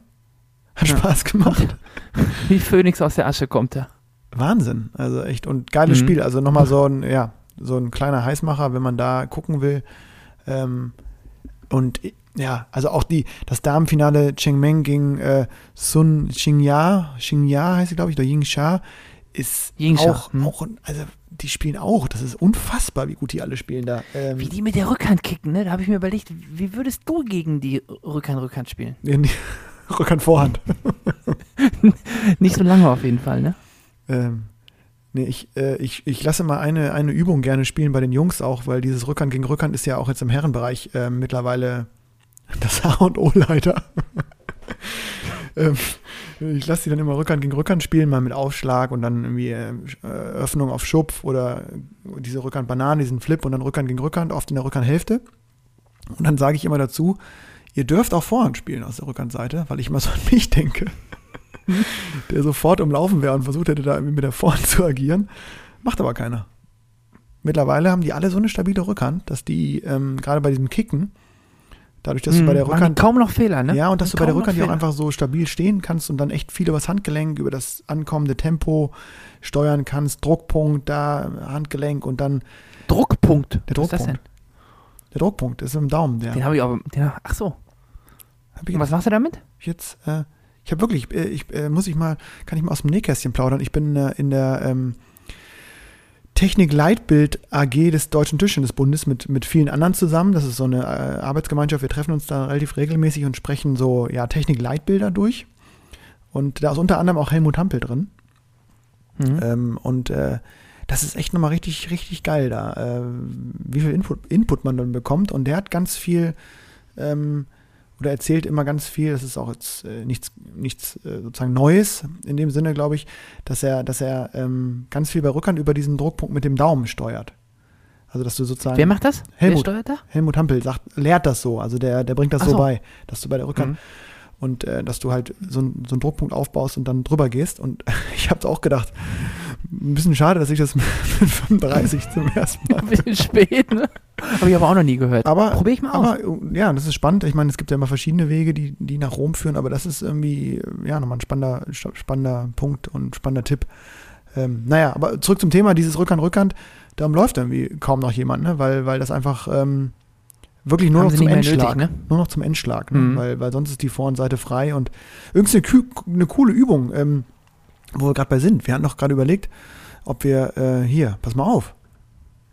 Hat Ja. Spaß gemacht. <laughs> Wie Phönix aus der Asche kommt er. Wahnsinn. Also echt. Und geiles Mhm. Spiel. Also nochmal so ein, ja, so ein kleiner Heißmacher, wenn man da gucken will. Ähm, und ja, also auch die, das Damenfinale Chengmeng gegen äh, Sun Xingya, Xingya heißt sie, glaube ich, oder Yingsha, ist Yingsha, auch, hm. auch, also die spielen auch. Das ist unfassbar, wie gut die alle spielen da. Ähm, Wie die mit der Rückhand kicken, ne? Da habe ich mir überlegt, wie würdest du gegen die Rückhand-Rückhand spielen? <laughs> Rückhand Vorhand. <laughs> Nicht so lange auf jeden Fall, ne? ähm, Nee, ich, äh, ich, ich lasse mal eine, eine Übung gerne spielen bei den Jungs auch, weil dieses Rückhand gegen Rückhand ist ja auch jetzt im Herrenbereich äh, mittlerweile das H und O leider. <laughs> ähm, ich lasse die dann immer Rückhand gegen Rückhand spielen, mal mit Aufschlag und dann irgendwie äh, Öffnung auf Schupf oder diese Rückhand-Banane, diesen Flip und dann Rückhand gegen Rückhand, oft in der Rückhandhälfte. Und dann sage ich immer dazu, ihr dürft auch Vorhand spielen aus der Rückhandseite, weil ich immer so an mich denke, der sofort umlaufen wäre und versucht hätte, da irgendwie mit der Vorhand zu agieren. Macht aber keiner. Mittlerweile haben die alle so eine stabile Rückhand, dass die ähm, gerade bei diesem Kicken, dadurch, dass du bei der Machen Rückhand kaum noch Fehler, ne? ja, und dass du bei der Rückhand ja auch einfach so stabil stehen kannst und dann echt viel übers Handgelenk, über das ankommende Tempo steuern kannst, Druckpunkt da, Handgelenk und dann Druckpunkt. Der Was ist das Druckpunkt. Der Druckpunkt ist im Daumen. Der? Den habe ich auch. Den, ach so. Und was machst du damit? jetzt, äh, ich habe wirklich, äh, ich äh, muss ich mal, kann ich mal aus dem Nähkästchen plaudern. Ich bin äh, in der ähm, Technik-Leitbild AG des Deutschen Tischtennisbundes mit, mit vielen anderen zusammen. Das ist so eine äh, Arbeitsgemeinschaft. Wir treffen uns da relativ regelmäßig und sprechen so ja, Technik-Leitbilder durch. Und da ist unter anderem auch Helmut Hampel drin. Mhm. Ähm, und äh, das ist echt nochmal richtig, richtig geil da, äh, wie viel Input, Input man dann bekommt. Und der hat ganz viel, ähm, oder erzählt immer ganz viel, das ist auch jetzt äh, nichts, nichts äh, sozusagen Neues in dem Sinne, glaube ich, dass er, dass er ähm, ganz viel bei Rückhand über diesen Druckpunkt mit dem Daumen steuert. Also dass du sozusagen. Wer macht das? Helmut. Wer steuert da? Helmut Hampel sagt, lehrt das so, also der, der bringt das so so. bei, dass du bei der Rückhand Mhm. und äh, dass du halt so, so einen Druckpunkt aufbaust und dann drüber gehst. Und <laughs> ich habe auch gedacht, ein bisschen schade, dass ich das <laughs> mit 35 zum ersten Mal. Ein bisschen spät, ne? Habe ich aber auch noch nie gehört. Aber, Probier ich mal aus. aber äh, ja, das ist spannend. Ich meine, es gibt ja immer verschiedene Wege, die, die nach Rom führen, aber das ist irgendwie, äh, ja, nochmal ein spannender, spannender Punkt und spannender Tipp. Ähm, naja, aber zurück zum Thema, dieses Rückhand-Rückhand, darum läuft irgendwie kaum noch jemand, ne? weil, weil das einfach ähm, wirklich nur noch zum Endschlag, nötig, ne? nur noch zum Endschlag, ne? Mhm. weil, weil sonst ist die Vor- und Seite frei und irgendwie eine, kü- eine coole Übung, ähm, wo wir gerade bei sind. Wir hatten noch gerade überlegt, ob wir äh, hier, pass mal auf,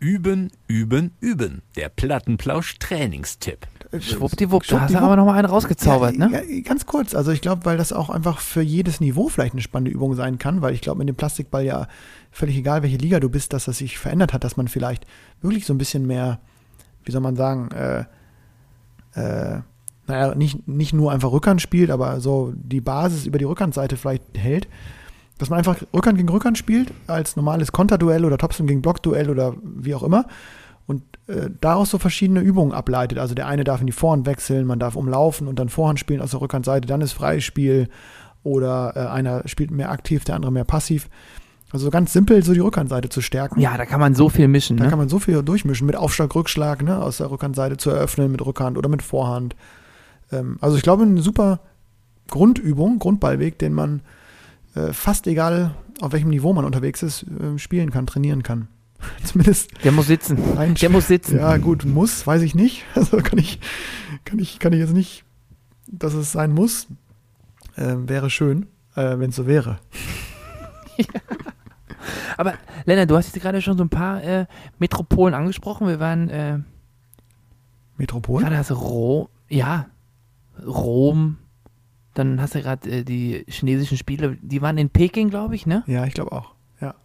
Üben, üben, üben. Der Plattenplausch-Trainingstipp. Äh, Schwuppdiwupp, da hast du aber noch mal einen rausgezaubert, ja, ne? Ja, ganz kurz, also ich glaube, weil das auch einfach für jedes Niveau vielleicht eine spannende Übung sein kann, weil ich glaube, mit dem Plastikball ja völlig egal, welche Liga du bist, dass das sich verändert hat, dass man vielleicht wirklich so ein bisschen mehr, wie soll man sagen, äh, äh, naja, nicht, nicht nur einfach Rückhand spielt, aber so die Basis über die Rückhandseite vielleicht hält. Dass man einfach Rückhand gegen Rückhand spielt, als normales Konterduell oder Topspin gegen Blockduell oder wie auch immer. Und äh, daraus so verschiedene Übungen ableitet. Also der eine darf in die Vorhand wechseln, man darf umlaufen und dann Vorhand spielen aus der Rückhandseite, dann ist Freispiel. Oder äh, einer spielt mehr aktiv, der andere mehr passiv. Also so ganz simpel, so die Rückhandseite zu stärken. Ja, da kann man so viel mischen, Da ne? kann man so viel durchmischen, mit Aufschlag, Rückschlag, ne, aus der Rückhandseite zu eröffnen, mit Rückhand oder mit Vorhand. Ähm, also ich glaube, eine super Grundübung, Grundballweg, den man äh, fast egal, auf welchem Niveau man unterwegs ist, äh, spielen kann, trainieren kann. <laughs> Zumindest Der muss sitzen. Der muss sitzen. Ja, gut, muss, weiß ich nicht. <laughs> Also kann ich, kann ich, kann ich jetzt nicht, dass es sein muss. Ähm, wäre schön, äh, wenn es so wäre. <laughs> Aber Lennart, du hast jetzt gerade schon so ein paar äh, Metropolen angesprochen. Wir waren äh, Metropol? gerade hast du Rom, ja, Rom. Dann hast du gerade äh, die chinesischen Spiele, die waren in Peking, glaube ich, ne? Ja, ich glaube auch. Ja.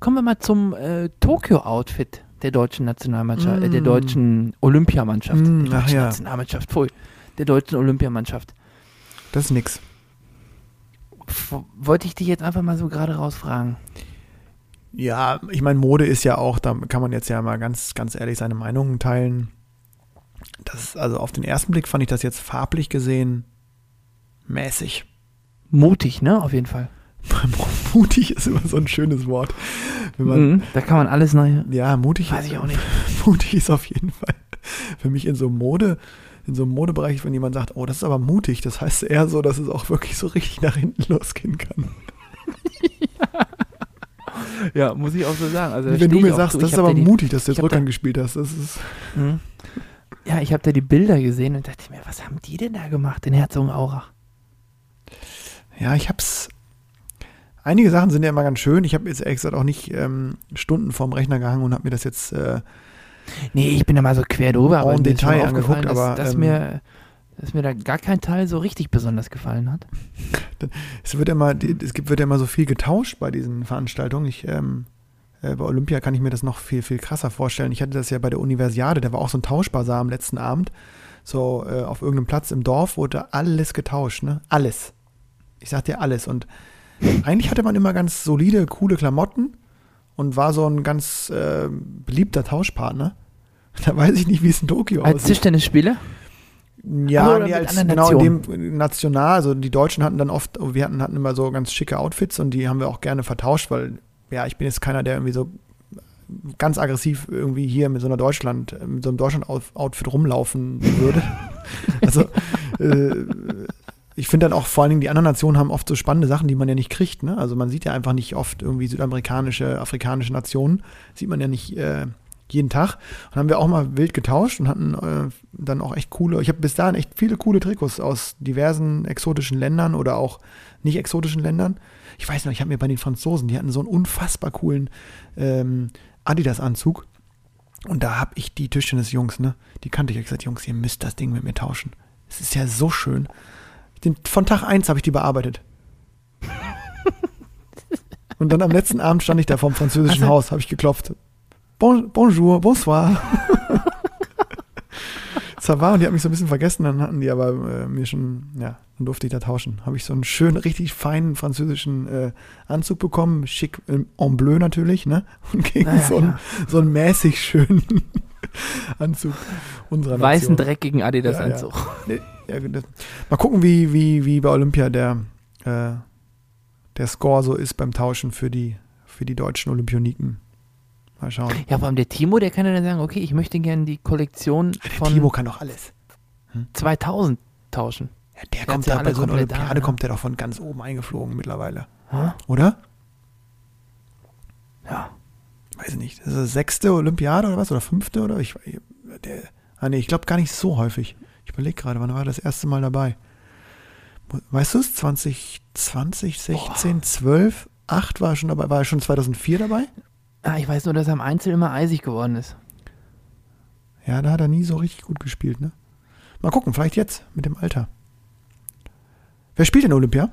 Kommen wir mal zum äh, Tokio-Outfit der deutschen Nationalmannschaft, äh, der Mm. deutschen Olympiamannschaft. Mm, der ach deutschen ja. Nationalmannschaft, pfui. Der deutschen Olympiamannschaft. Das ist nix. Wollte ich dich jetzt einfach mal so gerade rausfragen. Ja, ich meine, Mode ist ja auch, da kann man jetzt ja mal ganz, ganz ehrlich seine Meinungen teilen. Das, also auf den ersten Blick fand ich das jetzt farblich gesehen mäßig. Mutig, ne? Auf jeden Fall. <laughs> mutig ist immer so ein schönes Wort. Man, Mhm, da kann man alles neu. Ja, mutig. Weiß ich auch <laughs> nicht. Mutig ist auf jeden Fall für mich in so einem Mode, in so einem Modebereich, wenn jemand sagt, oh, das ist aber mutig, das heißt eher so, dass es auch wirklich so richtig nach hinten losgehen kann. <laughs> Ja, muss ich auch so sagen. Also, wenn du mir sagst, zu. das ist aber die- mutig, dass du jetzt hab da- gespielt hast. Das ist, Mhm. Ja, ich habe da die Bilder gesehen und dachte mir, was haben die denn da gemacht in Herzogenaurach? Ja, ich hab's. Einige Sachen sind ja immer ganz schön. Ich habe jetzt ehrlich gesagt auch nicht ähm, Stunden vorm Rechner gehangen und habe mir das jetzt. Äh, Nee, ich bin da mal so quer drüber, aber schon Detail angeguckt, dass, aber, dass ähm, mir dass mir da gar kein Teil so richtig besonders gefallen hat. <laughs> Es wird immer, es gibt, wird ja immer so viel getauscht bei diesen Veranstaltungen. Ich, ähm, äh, bei Olympia kann ich mir das noch viel, viel krasser vorstellen. Ich hatte das ja bei der Universiade, da war auch so ein Tauschbasar am letzten Abend. So äh, auf irgendeinem Platz im Dorf wurde alles getauscht, ne? Alles. Ich sag dir alles. Und eigentlich hatte man immer ganz solide, coole Klamotten und war so ein ganz äh, beliebter Tauschpartner. <laughs> Da weiß ich nicht, wie es in Tokio Als aussieht. Tischtennisspieler? Ja, nee, als, genau in dem national, also die Deutschen hatten dann oft, wir hatten, hatten immer so ganz schicke Outfits und die haben wir auch gerne vertauscht, weil, ja, ich bin jetzt keiner, der irgendwie so ganz aggressiv irgendwie hier mit so einer Deutschland, mit so einem Deutschland-Outfit rumlaufen würde. <laughs> also, äh, ich finde dann auch vor allen Dingen, die anderen Nationen haben oft so spannende Sachen, die man ja nicht kriegt, ne? Also man sieht ja einfach nicht oft irgendwie südamerikanische, afrikanische Nationen, sieht man ja nicht äh, jeden Tag. Und haben wir auch mal wild getauscht und hatten äh, dann auch echt coole, ich habe bis dahin echt viele coole Trikots aus diversen exotischen Ländern oder auch nicht exotischen Ländern. Ich weiß noch, ich habe mir bei den Franzosen, die hatten so einen unfassbar coolen ähm, Adidas-Anzug. Und da habe ich die Tischtennis-Jungs, ne, die kannte ich, hab gesagt, Jungs, ihr müsst das Ding mit mir tauschen. Es ist ja so schön. Den, von Tag 1 habe ich die bearbeitet. Und dann am letzten Abend stand ich da vorm französischen Also- Haus, habe ich geklopft. Bon, bonjour, bonsoir. <laughs> Ça va, und die hat mich so ein bisschen vergessen, dann hatten die aber äh, mir schon, ja, dann durfte ich da tauschen. Habe ich so einen schönen, richtig feinen französischen äh, Anzug bekommen, schick ähm, en bleu natürlich, ne? Und gegen Naja, so, einen, klar. so einen mäßig schönen <laughs> Anzug unserer Weißen, Nation. dreckigen Ja, Adidas-Anzug. Ja, <laughs> das- mal gucken, wie, wie, wie bei Olympia der, äh, der Score so ist beim Tauschen für die, für die deutschen Olympioniken. Mal schauen. Ja, vor allem der Timo, der kann ja dann sagen, okay, ich möchte gerne die Kollektion Der von Timo kann doch alles. 2000 tauschen. Ja, der Der kommt ja da bei so einer Olympiade ne? kommt der doch von ganz oben eingeflogen mittlerweile. Hä? Oder? Ja. Weiß ich nicht. Das ist das sechste Olympiade oder was? Oder fünfte oder? Ich, der, ah nee, ich glaube gar nicht so häufig. Ich überlege gerade, wann war er das erste Mal dabei? Weißt du es? 2020, 16, 12, 8 war er schon dabei. War er schon 2004 dabei? Ah, ich weiß nur, dass er am Einzel immer eisig geworden ist. Ja, da hat er nie so richtig gut gespielt, ne? Mal gucken, vielleicht jetzt mit dem Alter. Wer spielt denn Olympia?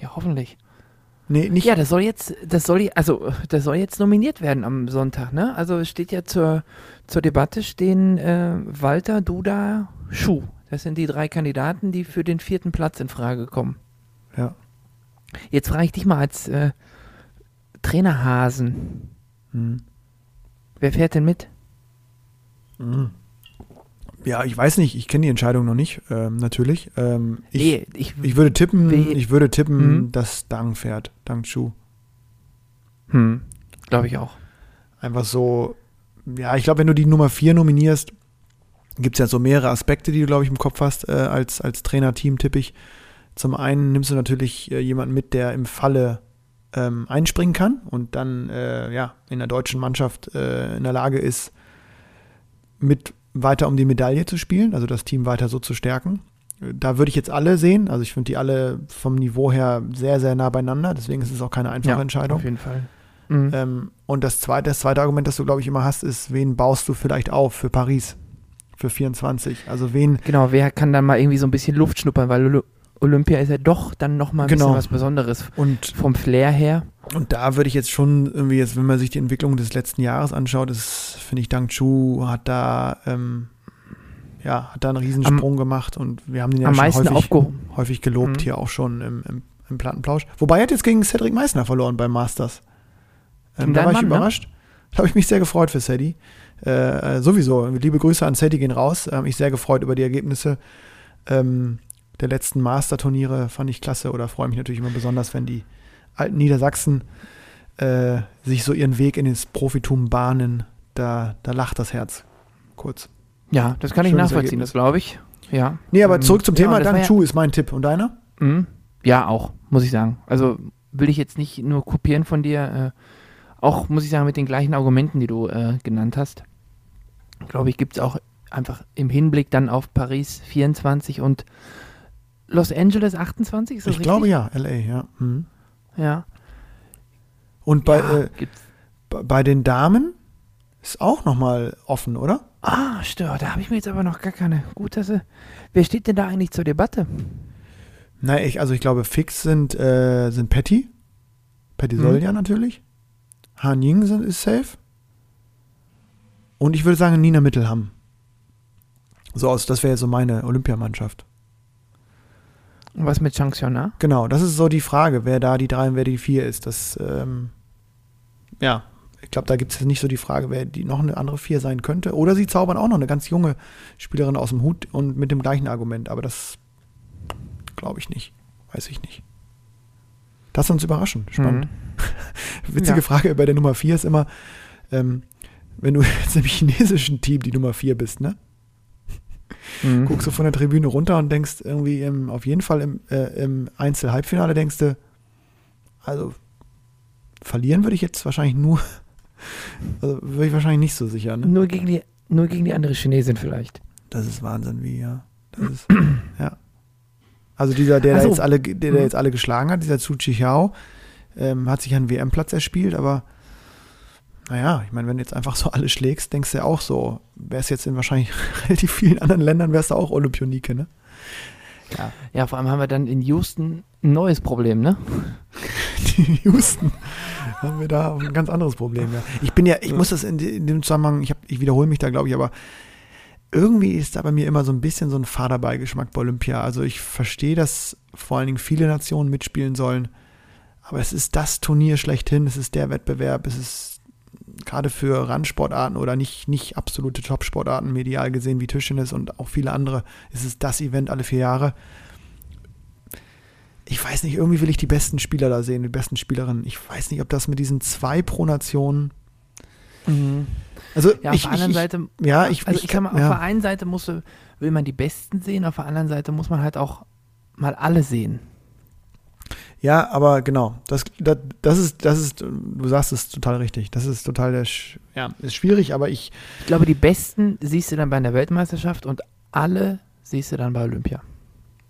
Ja, hoffentlich. Nee, nicht. Ja, das soll jetzt, das soll, also, das soll jetzt nominiert werden am Sonntag, ne? Also es steht ja zur, zur Debatte stehen äh, Walter, Duda, Schuh. Das sind die drei Kandidaten, die für den vierten Platz in Frage kommen. Ja. Jetzt frage ich dich mal als äh, Trainerhasen, Hm. wer fährt denn mit? Ja, ich weiß nicht, ich kenne die Entscheidung noch nicht, ähm, natürlich. Ähm, ich, nee, ich, ich würde tippen, We- ich würde tippen, Mhm. dass Dang fährt, Dang Chu. hm, glaube ich auch. Einfach so, ja, ich glaube, wenn du die Nummer 4 nominierst, gibt es ja so mehrere Aspekte, die du, glaube ich, im Kopf hast, äh, als, als Trainer-Team tippe ich. Zum einen nimmst du natürlich äh, jemanden mit, der im Falle ähm, einspringen kann und dann äh, ja in der deutschen Mannschaft äh, in der Lage ist, mit weiter um die Medaille zu spielen, also das Team weiter so zu stärken. Da würde ich jetzt alle sehen, also ich finde die alle vom Niveau her sehr, sehr nah beieinander, deswegen ist es auch keine einfache Entscheidung. Auf jeden Fall. Mhm. Ähm, und das zweite, das zweite Argument, das du, glaube ich, immer hast, ist, wen baust du vielleicht auf für Paris, für 24? Also wen, Genau, wer kann dann mal irgendwie so ein bisschen Luft schnuppern, weil Olympia ist ja doch dann nochmal ein Genau. bisschen was Besonderes und, vom Flair her. und da würde ich jetzt schon irgendwie, jetzt, wenn man sich die Entwicklung des letzten Jahres anschaut, ist, finde ich, Dang Chu hat da, ähm, ja, hat da einen Riesensprung gemacht und wir haben den ja am schon meisten häufig, häufig gelobt Mhm. hier auch schon im, im, im Plattenplausch. Wobei er hat jetzt gegen Cedric Meissner verloren beim Masters. Ähm, da war deinen ich Mann, ne? überrascht. Da habe ich mich sehr gefreut für Sadie. Äh, äh, sowieso, liebe Grüße an Sadie gehen raus. Äh, mich sehr gefreut über die Ergebnisse ähm, der letzten Master-Turniere. Fand ich klasse oder freue mich natürlich immer besonders, wenn die alten Niedersachsen äh, sich so ihren Weg in ins Profitum bahnen. Da, da lacht das Herz. Kurz. Ja, das kann ich Schönes nachvollziehen, Ergebnis. das glaube ich. Ja. Nee, aber Ähm, zurück zum ja, Thema. das Dang war Chu ist mein Tipp. Und deiner? Ja, mhm. ja, auch, muss ich sagen. Also will ich jetzt nicht nur kopieren von dir, äh, auch muss ich sagen, mit den gleichen Argumenten, die du äh, genannt hast. Glaube ich, gibt es auch einfach im Hinblick dann auf Paris 24 und Los Angeles 28, ist das Ich richtig? glaube ja, LA, ja. Mhm. Ja. Und bei, ja, äh, bei- den Damen ist auch nochmal offen, oder? Ah, stör, da habe ich mir jetzt aber noch gar keine. Gut, dass sie. Wer steht denn da eigentlich zur Debatte? Na, ich, also ich glaube, fix sind, äh, sind Patty. Patty Mhm. Solja natürlich. Han Ying sind, ist safe. Und ich würde sagen, Nina Mittelham. So aus, das wäre jetzt so meine Olympiamannschaft. Und was mit Chang Xiona? Genau, das ist so die Frage, wer da die drei und wer die vier ist. Das, ähm, ja, ich glaube, da gibt es nicht so die Frage, wer die noch eine andere vier sein könnte. Oder sie zaubern auch noch eine ganz junge Spielerin aus dem Hut und mit dem gleichen Argument. Aber das glaube ich nicht. Weiß ich nicht. Das uns überraschen. Spannend. <laughs> Witzige Ja. Frage bei der Nummer vier ist immer, ähm, wenn du <laughs> jetzt im chinesischen Team die Nummer vier bist, ne? Mhm. guckst du von der Tribüne runter und denkst irgendwie im, auf jeden Fall im, äh, im Einzel-Halbfinale denkst du, also verlieren würde ich jetzt wahrscheinlich nur, <laughs> also würde ich wahrscheinlich nicht so sicher, ne? Nur gegen die, nur gegen die andere Chinesin vielleicht. Das ist Wahnsinn, wie, ja. Das ist, ja. Also dieser, der Ach da jetzt alle, der, der Mhm. jetzt alle geschlagen hat, dieser Zu Chiao, ähm, hat sich einen WM-Platz erspielt, aber naja, ich meine, wenn du jetzt einfach so alle schlägst, denkst du ja auch so, wär's jetzt in wahrscheinlich <laughs> relativ vielen anderen Ländern, wärst du auch Olympionike, ne? Ja. Ja, vor allem haben wir dann in Houston ein neues Problem, ne? <laughs> die Houston haben wir da ein ganz anderes Problem. Ja. Ich bin ja, ich muss das in, in dem Zusammenhang, ich, hab, ich wiederhole mich da, glaube ich, aber irgendwie ist da bei mir immer so ein bisschen so ein Faderbeigeschmack bei Olympia. Also ich verstehe, dass vor allen Dingen viele Nationen mitspielen sollen, aber es ist das Turnier schlechthin, es ist der Wettbewerb, es ist gerade für Randsportarten oder nicht, nicht absolute Top-Sportarten medial gesehen wie Tischtennis und auch viele andere, es ist das Event alle vier Jahre ich weiß nicht, irgendwie will ich die besten Spieler da sehen, die besten Spielerinnen. Ich weiß nicht, ob das mit diesen zwei pro Nation. Also Ja, auf ich, der anderen ich, Seite, ja, ich, also ich, kann auf ja. der einen Seite musst du, will man die Besten sehen, auf der anderen Seite muss man halt auch mal alle sehen. Ja, aber genau, das, das, das ist, das ist, du sagst es total richtig. Das ist total der, Sch- ja, ist schwierig, aber ich, Ich glaube, die Besten siehst du dann bei einer Weltmeisterschaft und alle siehst du dann bei Olympia.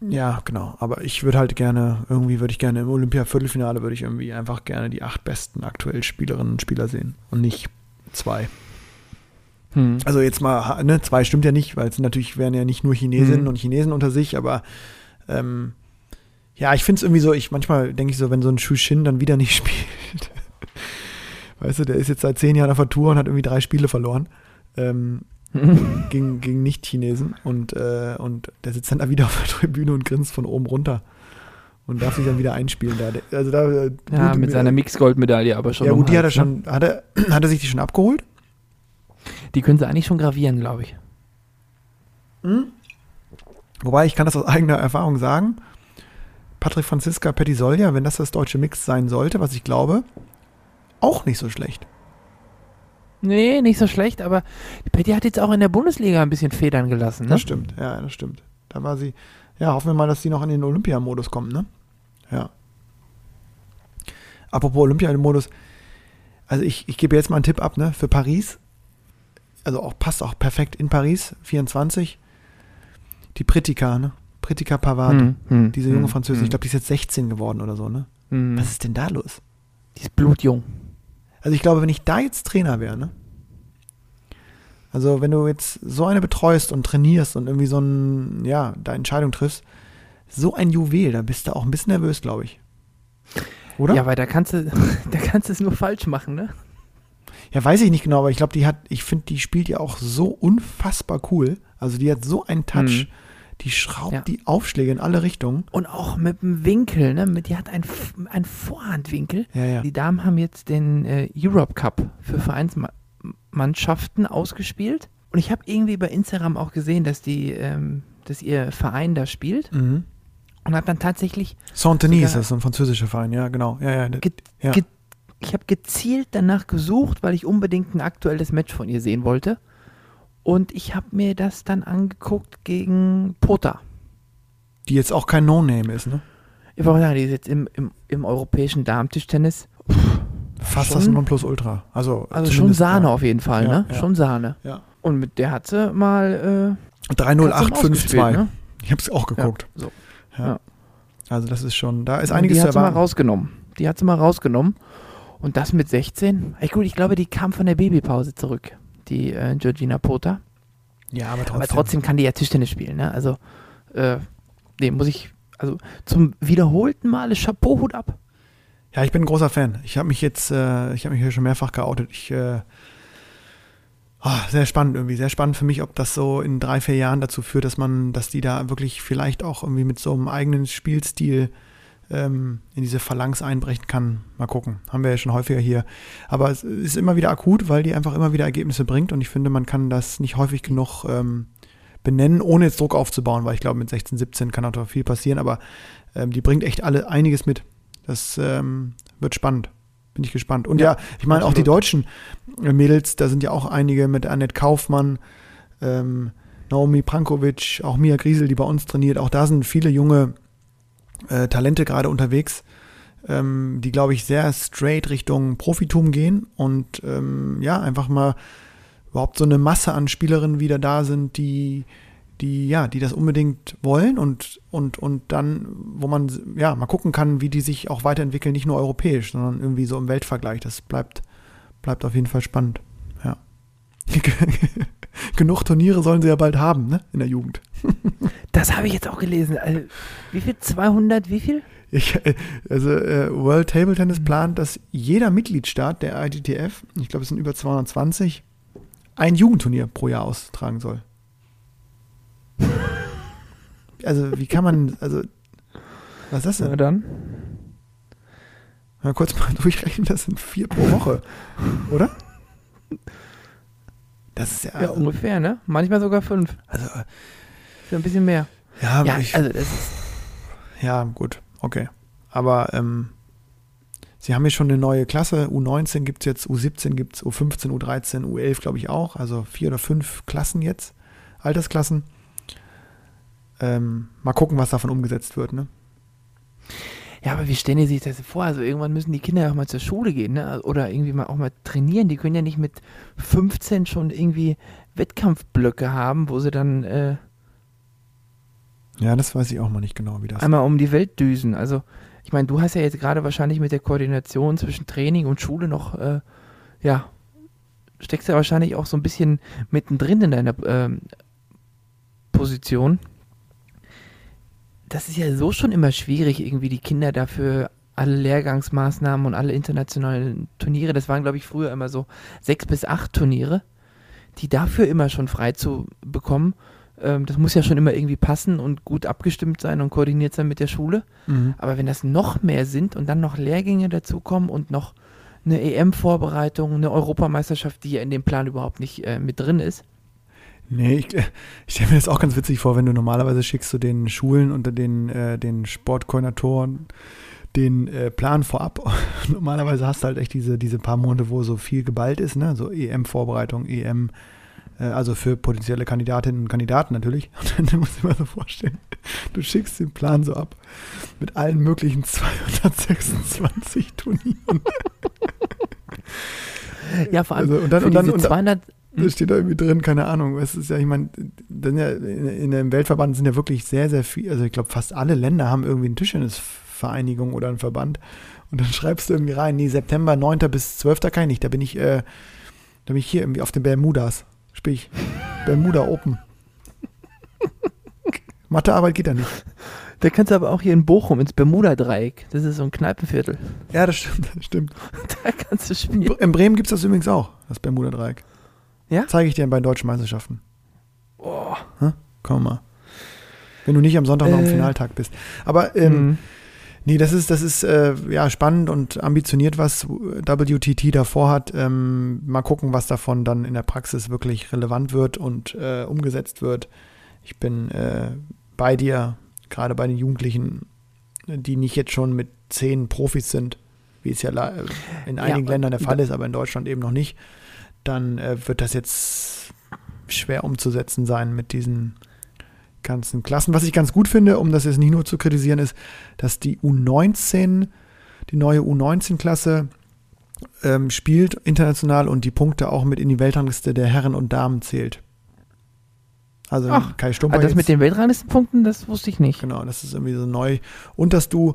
ja, genau. Aber ich würde halt gerne, irgendwie würde ich gerne im Olympia-Viertelfinale würde ich irgendwie einfach gerne die acht besten aktuell Spielerinnen und Spieler sehen und nicht zwei. Hm. Also jetzt mal, ne, zwei stimmt ja nicht, weil es natürlich wären ja nicht nur Chinesinnen Mhm. und Chinesen unter sich, aber ähm, ja, ich finde es irgendwie so, ich manchmal denke ich so, wenn so ein Shushin dann wieder nicht <laughs> spielt. weißt du, der ist jetzt seit zehn Jahren auf der Tour und hat irgendwie drei Spiele verloren. Ähm, <laughs> gegen, gegen Nicht-Chinesen und, äh, und der sitzt dann da wieder auf der Tribüne und grinst von oben runter und darf sich dann wieder einspielen da. Also da äh, ja, mit äh, seiner Mix-Gold-Medaille aber schon. Ja gut, die hat er Hals, ne? schon, hat er, <clears throat> hat er sich die schon abgeholt? Die können sie eigentlich schon gravieren, glaube ich. Wobei, ich kann das aus eigener Erfahrung sagen. Patrick Franziska Pettisolja, wenn das das deutsche Mix sein sollte, was ich glaube, auch nicht so schlecht. Nee, nicht so schlecht, aber die Patty hat jetzt auch in der Bundesliga ein bisschen Federn gelassen. Ne? Das stimmt, ja, das stimmt. Da war sie, ja, hoffen wir mal, dass sie noch in den Olympiamodus kommt, ne? Ja. Apropos Olympiamodus, also ich, ich gebe jetzt mal einen Tipp ab, ne, für Paris. Also auch passt auch perfekt in Paris, 24. Die Pritika, ne? Pritika Pavard, Hm, hm, diese junge hm, Französin, hm, ich glaube, die ist jetzt 16 geworden oder so, ne? hm. Was ist denn da los? Die ist blutjung. Also ich glaube, wenn ich da jetzt Trainer wäre, ne? Also wenn du jetzt so eine betreust und trainierst und irgendwie so ein, ja, da Entscheidung triffst, so ein Juwel, da bist du auch ein bisschen nervös, glaube ich. Oder? Ja, weil da kannst du, <laughs> da kannst du es nur falsch machen, ne? Ja, weiß ich nicht genau, aber ich glaube, die hat, ich finde, die spielt ja auch so unfassbar cool. Also die hat so einen Touch. Mhm. Die schraubt Ja. die Aufschläge in alle Richtungen. Und auch mit dem Winkel, ne? Die hat einen, einen Vorhandwinkel. Ja, ja. Die Damen haben jetzt den äh, Europe Cup für Vereinsmannschaften ausgespielt. Und ich habe irgendwie bei Instagram auch gesehen, dass die, ähm, dass ihr Verein da spielt. Mhm. Und habe dann tatsächlich, Saint-Denis das, ein französischer Verein, ja, genau. Ja, ja. Ich habe gezielt danach gesucht, weil ich unbedingt ein aktuelles Match von ihr sehen wollte. Und ich habe mir das dann angeguckt gegen Pota. Die jetzt auch kein No-Name ist, ne? Ich wollte sagen, die ist jetzt im, im, im europäischen Damentischtennis. Fast Schon- das Nonplusultra. Also, Also schon Sahne ja. auf jeden Fall, Ja, ne? ja. Schon Sahne. Ja. Und mit der hat sie mal äh, 30852. Ne? Ich habe es auch geguckt. so. Also das ist schon, da ist Und einiges die hat sie mal rausgenommen. Die hat sie mal rausgenommen. Und das mit 16. Ey, gut, ich glaube, die kam von der Babypause zurück, die äh, Georgina Pota. Ja, aber trotzdem. Aber trotzdem kann die ja Tischtennis spielen, ne? Also, äh, nee, muss ich, also zum wiederholten Male Chapeau-Hut ab. Ja, ich bin ein großer Fan. Ich habe mich jetzt, äh, ich habe mich hier schon mehrfach geoutet. Ich, äh, oh, sehr spannend irgendwie, sehr spannend für mich, ob das so in drei, vier Jahren dazu führt, dass man, dass die da wirklich vielleicht auch irgendwie mit so einem eigenen Spielstil ähm, in diese Phalanx einbrechen kann. Mal gucken. Haben wir ja schon häufiger hier. Aber es ist immer wieder akut, weil die einfach immer wieder Ergebnisse bringt und ich finde, man kann das nicht häufig genug ähm, benennen, ohne jetzt Druck aufzubauen, weil ich glaube, mit 16, 17 kann auch viel passieren, aber ähm, die bringt echt alle einiges mit. Das ähm, wird spannend. Bin ich gespannt. Und ja, ja ich meine, auch die deutschen Mädels, da sind ja auch einige mit Annette Kaufmann, ähm, Naomi Prankovic, auch Mia Griesel, die bei uns trainiert. Auch da sind viele junge äh, Talente gerade unterwegs, ähm, die, glaube ich, sehr straight Richtung Profitum gehen und ähm, ja, einfach mal überhaupt so eine Masse an Spielerinnen wieder da sind, die, die, ja, die das unbedingt wollen und, und, und dann, wo man ja mal gucken kann, wie die sich auch weiterentwickeln, nicht nur europäisch, sondern irgendwie so im Weltvergleich. Das bleibt, bleibt auf jeden Fall spannend. <laughs> Genug Turniere sollen sie ja bald haben, ne? In der Jugend. das habe ich jetzt auch gelesen. Also, wie viel? 200, wie viel? Ich, äh, also äh, World Table Tennis plant, dass jeder Mitgliedstaat der ITTF, ich glaube es sind über 220, ein Jugendturnier pro Jahr austragen soll. <laughs> Also, wie kann man, also, was ist das denn? Na dann. Mal kurz mal <laughs> durchrechnen, das sind vier pro Woche, oder? Das ist ja. Ja, ungefähr, ne? Manchmal sogar fünf. Also, Für ein bisschen mehr. ja, Ja, ich, also das ist, ja, gut, okay. Aber ähm, sie haben jetzt schon eine neue Klasse. U19 gibt es jetzt, U17 gibt es, U15, U13, U11 glaube ich auch. Also vier oder fünf Klassen jetzt, Altersklassen. Ähm, mal gucken, was davon umgesetzt wird. Ne? Ja, aber wie stellen die sich das vor? Also irgendwann müssen die Kinder ja auch mal zur Schule gehen, ne? Oder irgendwie mal auch mal trainieren. Die können ja nicht mit 15 schon irgendwie Wettkampfblöcke haben, wo sie dann äh, Ja, das weiß ich auch mal nicht genau, wie das einmal um die Welt düsen. Also, ich meine, du hast ja jetzt gerade wahrscheinlich mit der Koordination zwischen Training und Schule noch, äh, ja, steckst ja wahrscheinlich auch so ein bisschen mittendrin in deiner ähm, Position. Das ist ja so schon immer schwierig, irgendwie die Kinder dafür alle Lehrgangsmaßnahmen und alle internationalen Turniere, das waren, glaube ich, früher immer so sechs bis acht Turniere, die dafür immer schon frei zu bekommen. Ähm, das muss ja schon immer irgendwie passen und gut abgestimmt sein und koordiniert sein mit der Schule. Mhm. Aber wenn das noch mehr sind und dann noch Lehrgänge dazukommen und noch eine EM-Vorbereitung, eine Europameisterschaft, die ja in dem Plan überhaupt nicht äh, mit drin ist. Nee, ich, <laughs> ich stelle mir das auch ganz witzig vor, wenn du normalerweise schickst du den Schulen unter den, äh, den Sportkoordinatoren den äh, Plan vorab. <laughs> normalerweise hast du halt echt diese, diese paar Monate, wo so viel geballt ist, ne? So EM-Vorbereitung, EM, äh, also für potenzielle Kandidatinnen und Kandidaten natürlich. <laughs> Und dann musst du dir mal so vorstellen, du schickst den Plan so ab mit allen möglichen 226 Turnieren. Ja, vor allem Also, und dann- für und dann- diese und dann- 200, Da steht da irgendwie drin, keine Ahnung. Es ist ja, ich meine, ja, in, in dem Weltverband sind ja wirklich sehr, sehr viel, also ich glaube, fast alle Länder haben irgendwie eine Tischtennisvereinigung oder einen Verband. Und dann <laughs> schreibst du irgendwie rein, nee, September 9. bis 12. kann ich nicht. Da bin ich, äh, da bin ich hier irgendwie auf den Bermudas. Spiel ich. <laughs> Bermuda Open. Mathearbeit geht da nicht. da kannst du aber auch hier in Bochum ins Bermuda-Dreieck, das ist so ein Kneipenviertel, Ja, das stimmt, das stimmt. <laughs> da kannst du spielen. In Bremen gibt es das übrigens auch, das Bermuda-Dreieck. Ja? Zeige ich dir bei den deutschen Meisterschaften. Oh. Komm mal. Wenn du nicht am Sonntag noch im Äh. Finaltag bist. Aber ähm, Mhm. nee, das ist, das ist äh, ja spannend und ambitioniert, was WTT davor hat. Ähm, mal gucken, was davon dann in der Praxis wirklich relevant wird und äh, umgesetzt wird. Ich bin äh, bei dir, gerade bei den Jugendlichen, die nicht jetzt schon mit zehn Profis sind, wie es ja la- in Ja, einigen und- Ländern der Fall ist, aber in Deutschland eben noch nicht. Dann äh, wird das jetzt schwer umzusetzen sein mit diesen ganzen Klassen. Was ich ganz gut finde, um das jetzt nicht nur zu kritisieren, ist, dass die U19, die neue U19-Klasse ähm, spielt international und die Punkte auch mit in die Weltrangliste der Herren und Damen zählt. Also Ach, Kai Stumper Ah, das jetzt- mit den Weltranglistenpunkten, das wusste ich nicht. Genau, das ist irgendwie so neu. Und dass du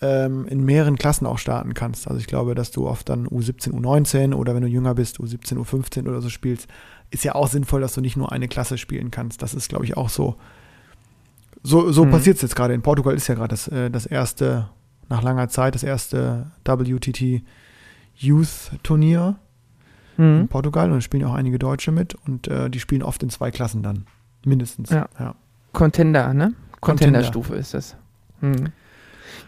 ähm, in mehreren Klassen auch starten kannst. Also ich glaube, dass du oft dann U17, U19 oder wenn du jünger bist, U17, U15 oder so spielst, ist ja auch sinnvoll, dass du nicht nur eine Klasse spielen kannst. Das ist, glaube ich, auch so. So, so Mhm. passiert es jetzt gerade. In Portugal ist ja gerade das, äh, das erste, nach langer Zeit, das erste WTT Youth Turnier in Mhm. Portugal und da spielen auch einige Deutsche mit und äh, die spielen oft in zwei Klassen dann. Mindestens. Ja. ja. Contender, ne? Contender. Contender-Stufe ist das. Hm.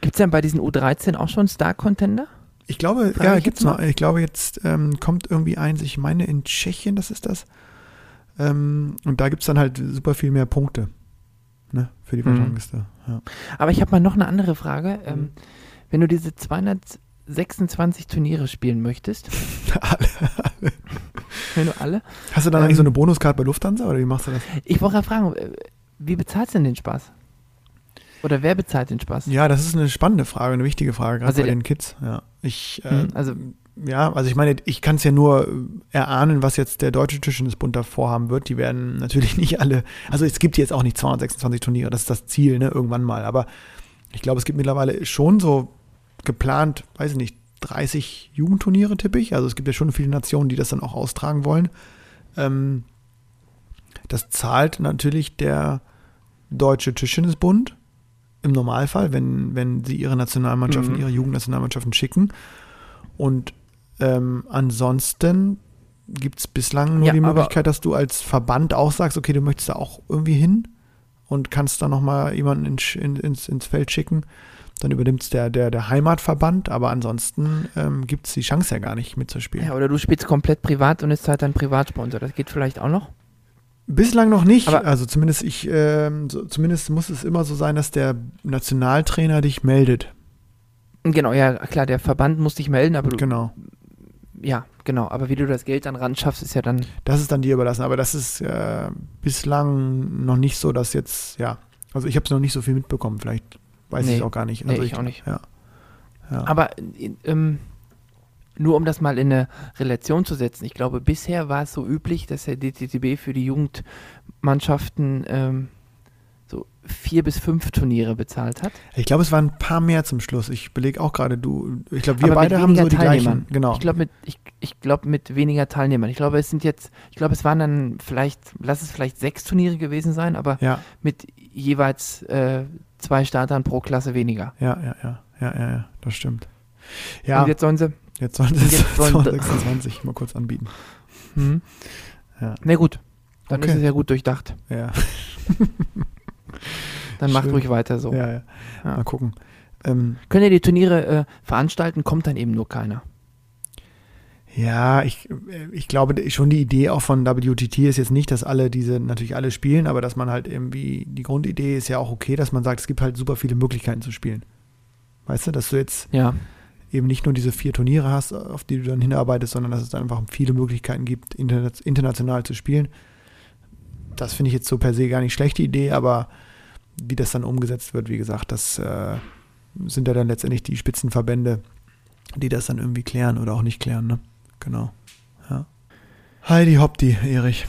Gibt es denn bei diesen U13 auch schon Star-Contender? Ich glaube, Frag ja, ich gibt's noch. Ich glaube, jetzt ähm, kommt irgendwie eins, ich meine in Tschechien, das ist das. Ähm, und da gibt es dann halt super viel mehr Punkte. Ne, für die Mhm. Weltrangliste. Ja. Aber ich habe mal noch eine andere Frage. Mhm. Ähm, wenn du diese 226 Turniere spielen möchtest, <laughs> Alle. wenn du alle, Hast du dann Ähm, eigentlich so eine Bonuskarte bei Lufthansa oder wie machst du das? ich wollte gerade fragen, äh, wie bezahlst du denn den Spaß? Oder wer bezahlt den Spaß? Ja, das ist eine spannende Frage, eine wichtige Frage, gerade Also bei den Kids. Ja. Ich, äh, also, ja, also ich meine, ich kann es ja nur äh, erahnen, was jetzt der Deutsche Tischtennisbund da vorhaben wird. Die werden <laughs> natürlich nicht alle, also es gibt jetzt auch nicht 226 Turniere, das ist das Ziel, ne, irgendwann mal. Aber ich glaube, es gibt mittlerweile schon so geplant, weiß ich nicht, 30 Jugendturniere, tippe ich. Also es gibt ja schon viele Nationen, die das dann auch austragen wollen. Ähm, das zahlt natürlich der Deutsche Tischtennisbund im Normalfall, wenn, wenn sie ihre Nationalmannschaften, Mhm. ihre Jugendnationalmannschaften schicken. Und ähm, ansonsten gibt es bislang nur Ja, die Möglichkeit, dass du als Verband auch sagst, okay, du möchtest da auch irgendwie hin und kannst dann nochmal jemanden ins, in, ins, ins Feld schicken. Dann übernimmt es der, der, der Heimatverband, aber ansonsten ähm, gibt es die Chance ja gar nicht mitzuspielen. ja, oder du spielst komplett privat und ist halt dein Privatsponsor. Das geht vielleicht auch noch. Bislang noch nicht. Aber- also zumindest ich, ähm, so, zumindest muss es immer so sein, dass der Nationaltrainer dich meldet. Genau, ja, klar, der Verband muss dich melden, aber du, Genau. ja, genau. Aber wie du das Geld dann ran schaffst, ist ja dann, Das ist dann dir überlassen. Aber das ist äh, bislang noch nicht so, dass jetzt, ja, also ich habe es noch nicht so viel mitbekommen. Vielleicht weiß ich Nee. es auch gar nicht. Nee, Also ich auch nicht. Ja. ja. Aber äh, ähm, nur um das mal in eine Relation zu setzen, ich glaube, bisher war es so üblich, dass der DTTB für die Jugendmannschaften ähm, so vier bis fünf Turniere bezahlt hat. ich glaube, es waren ein paar mehr zum Schluss. Ich belege auch gerade, du, ich glaube, wir Aber beide haben so die gleichen. Genau. Ich glaube mit, ich, ich glaub mit weniger Teilnehmern. Ich glaube, es sind jetzt, ich glaube, es waren dann vielleicht, lass es vielleicht sechs Turniere gewesen sein, aber ja, mit jeweils äh, zwei Startern pro Klasse weniger. ja, ja, ja, ja, ja, ja, das stimmt. Ja, Und jetzt sollen sie. Jetzt sollen sie und jetzt es sollen- 26 mal kurz anbieten. Hm. Ja. Na gut, dann Okay. ist es ja gut durchdacht. Ja, <laughs> Dann macht Schön. ruhig weiter so. ja, ja. Ja. Mal gucken. Ähm, Können ja die Turniere äh, veranstalten, kommt dann eben nur keiner. Ja, ich, ich glaube schon die Idee auch von WTT ist jetzt nicht, dass alle diese natürlich alle spielen, aber dass man halt irgendwie, die Grundidee ist ja auch okay, dass man sagt, es gibt halt super viele Möglichkeiten zu spielen. Weißt du, dass du jetzt Ja. Eben nicht nur diese vier Turniere hast, auf die du dann hinarbeitest, sondern dass es dann einfach viele Möglichkeiten gibt, interna international zu spielen. Das finde ich jetzt so per se gar nicht schlechte Idee, aber wie das dann umgesetzt wird, wie gesagt, das äh, sind ja dann letztendlich die Spitzenverbände, die das dann irgendwie klären oder auch nicht klären, ne? Genau. Ja. Heidi Hopti, Erich.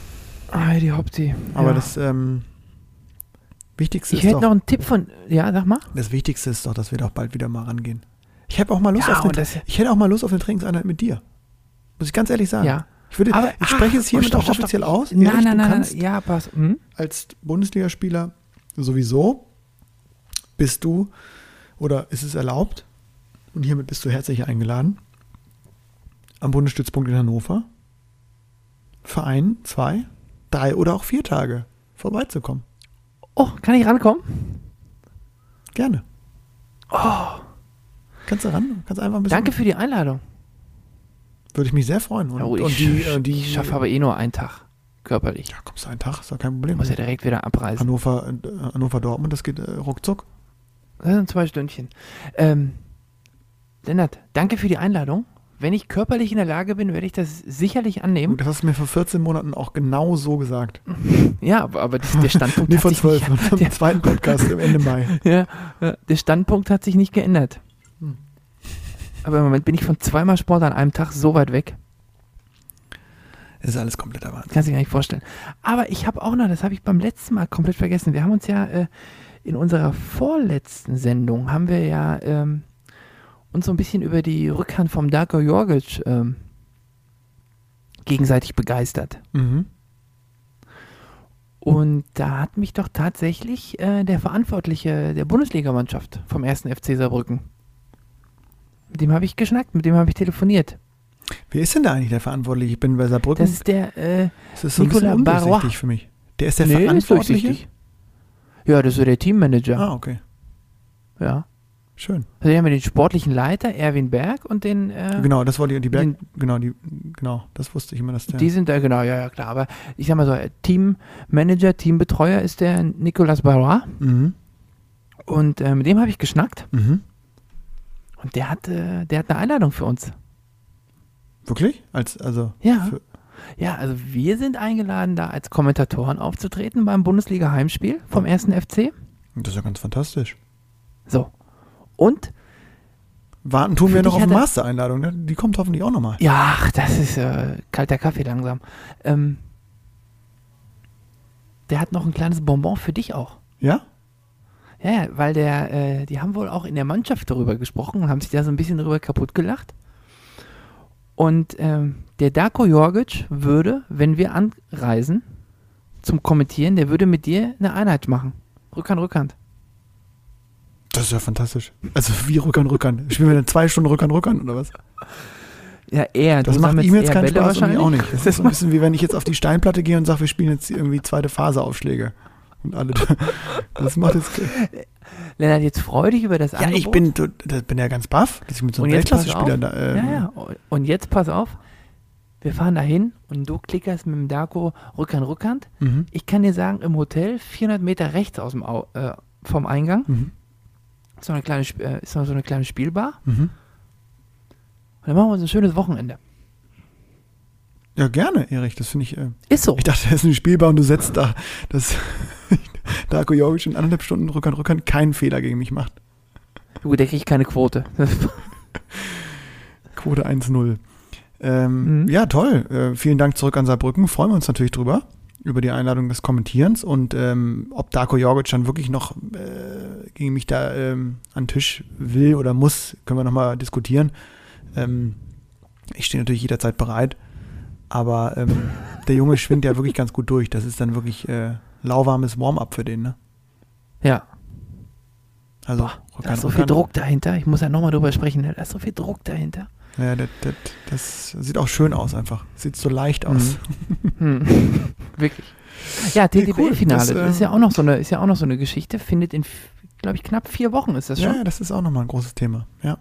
Heidi Hopti. Aber ja. das ähm, Wichtigste Ich ist hätte doch, noch einen Tipp von. Ja, sag mal. das Wichtigste ist doch, dass wir doch bald wieder mal rangehen. Ich habe auch mal Lust Ja, auf eine, ich hätte auch mal Lust auf eine Trainingseinheit mit dir. Muss ich ganz ehrlich sagen. Ja. Ich, würde, Aber- ich spreche es ah, hiermit stopp, auch offiziell aus. Nein, Erich, nein, nein, Ja, pass. Hm? als Bundesligaspieler sowieso bist du oder ist es erlaubt und hiermit bist du herzlich eingeladen am Bundesstützpunkt in Hannover für ein, zwei, drei oder auch vier Tage vorbeizukommen. Oh, kann ich rankommen? Gerne. Kannst du ran? Kannst einfach ein bisschen. Oh. Danke für die Einladung. Würde ich mich sehr freuen. Und, Ja, gut, und ich, die, äh, die ich schaffe aber eh nur einen Tag körperlich. Ja, kommst du einen Tag, ist doch kein Problem. Muss ja direkt wieder abreisen. Hannover, äh, Hannover Dortmund, das geht äh, ruckzuck. Das sind zwei Stündchen. Ähm, Lennart, danke für die Einladung. Wenn ich körperlich in der Lage bin, werde ich das sicherlich annehmen. Das hast du mir vor 14 Monaten auch genau so gesagt. <laughs> Ja, aber, aber das, der Standpunkt <laughs> Nee, hat sich 12, nicht, vom <laughs> zweiten Podcast im Ende Mai. ja, der Standpunkt hat sich nicht geändert. Aber im Moment bin ich von zweimal Sport an einem Tag so weit weg. Das ist alles kompletter Wahnsinn. Kannst du dir gar nicht vorstellen. Aber ich habe auch noch, das habe ich beim letzten Mal komplett vergessen. Wir haben uns ja äh, in unserer vorletzten Sendung haben wir ja ähm, uns so ein bisschen über die Rückhand vom Darko Jorgic ähm, gegenseitig begeistert. Mhm. Und da hat mich doch tatsächlich äh, der Verantwortliche der Bundesligamannschaft vom ersten FC Saarbrücken. Mit dem habe ich geschnackt, mit dem habe ich telefoniert. Wer ist denn da eigentlich der Verantwortliche? Ich bin bei Saarbrücken. Das ist der äh, das ist so ein bisschen Nicolas Barrois. undurchsichtig für mich. Der ist der Nee, ist Verantwortliche? durchsichtig. Ja, das ist so der Teammanager. ah, okay. Ja. Schön. Also wir haben ja den sportlichen Leiter, Erwin Berg, und den, äh, Genau, das war die, die Berg, den- genau, die, genau, das wusste ich immer, dass der. die sind da, genau, ja, ja, klar. Aber ich sag mal so, Teammanager, Teambetreuer ist der Nicolas Barrois. mhm. Und äh, mit dem habe ich geschnackt. Mhm. Und der hat, äh, der hat eine Einladung für uns. Wirklich? Als, also, Ja. Ja, also wir sind eingeladen, da als Kommentatoren aufzutreten beim Bundesliga-Heimspiel vom ersten FC. das ist ja ganz fantastisch. So. Und, Warten tun wir noch auf eine er- Master-Einladung, ne? Die kommt hoffentlich auch nochmal. ja, ach, das ist äh, kalter Kaffee langsam. Ähm, der hat noch ein kleines Bonbon für dich auch. Ja? Ja, weil der, äh, die haben wohl auch in der Mannschaft darüber gesprochen und haben sich da so ein bisschen darüber kaputt gelacht. Und ähm, der Darko Jorgic würde, wenn wir anreisen zum Kommentieren, der würde mit dir eine Einheit machen. Rückhand, Rückhand. Das ist ja fantastisch. Also, wie Rückern, Rückern. Spielen wir dann zwei Stunden Rückern, Rückern oder was? Ja, er. Das macht ihm jetzt eher keinen Bälle Spaß und mir auch nicht. Das <laughs> ist so ein bisschen wie wenn ich jetzt auf die Steinplatte gehe und sage, wir spielen jetzt irgendwie zweite Phase-Aufschläge. Und alle. Das macht jetzt. Lennart, jetzt freu dich über das Ja, Angebot. ich bin, das bin ja ganz baff, dass ich mit so einem Und jetzt pass Weltklasse-Spieler auf. da. Ähm, ja, ja. Und jetzt pass auf. Wir fahren dahin und du klickerst mit dem Darko Rückhand, Rückhand. Mhm. Ich kann dir sagen, im Hotel 400 Meter rechts aus dem Au äh, vom Eingang Mhm. ist noch eine kleine, Sp- äh, ist noch so eine kleine Spielbar. Mhm. Und dann machen wir uns ein schönes Wochenende. Ja, gerne, Erich. Das finde ich. Äh, Ist so. ich dachte, das ist eine Spielbar und du setzt da, dass <laughs> Darko Jovic in anderthalb Stunden Rückern, Rückern keinen Fehler gegen mich macht. Gut, der kriegt keine Quote. <laughs> Quote 1-0. Ähm, Mhm. Ja, toll. Äh, vielen Dank zurück an Saarbrücken. Freuen wir uns natürlich drüber, über die Einladung des Kommentierens. Und ähm, ob Darko Jorgic dann wirklich noch äh, gegen mich da ähm, an den Tisch will oder muss, können wir nochmal diskutieren. Ähm, ich stehe natürlich jederzeit bereit. Aber ähm, der Junge schwingt ja wirklich ganz gut durch. Das ist dann wirklich äh, lauwarmes Warm-up für den, ne? ja, Also, Boah, da Rückhand, ist so viel. Druck dahinter. Ich muss ja nochmal drüber sprechen. ne? Da ist so viel Druck dahinter. Ja, das, das, das sieht auch schön aus einfach. Sieht so leicht aus. Hm. <laughs> Wirklich. Ja, Nee, cool. Das, Das, ist äh, ja auch noch so eine, ist ja auch noch so eine Geschichte. Findet in, glaube ich, knapp vier Wochen ist das Ja, schon. ja, das ist auch nochmal ein großes Thema. Ja.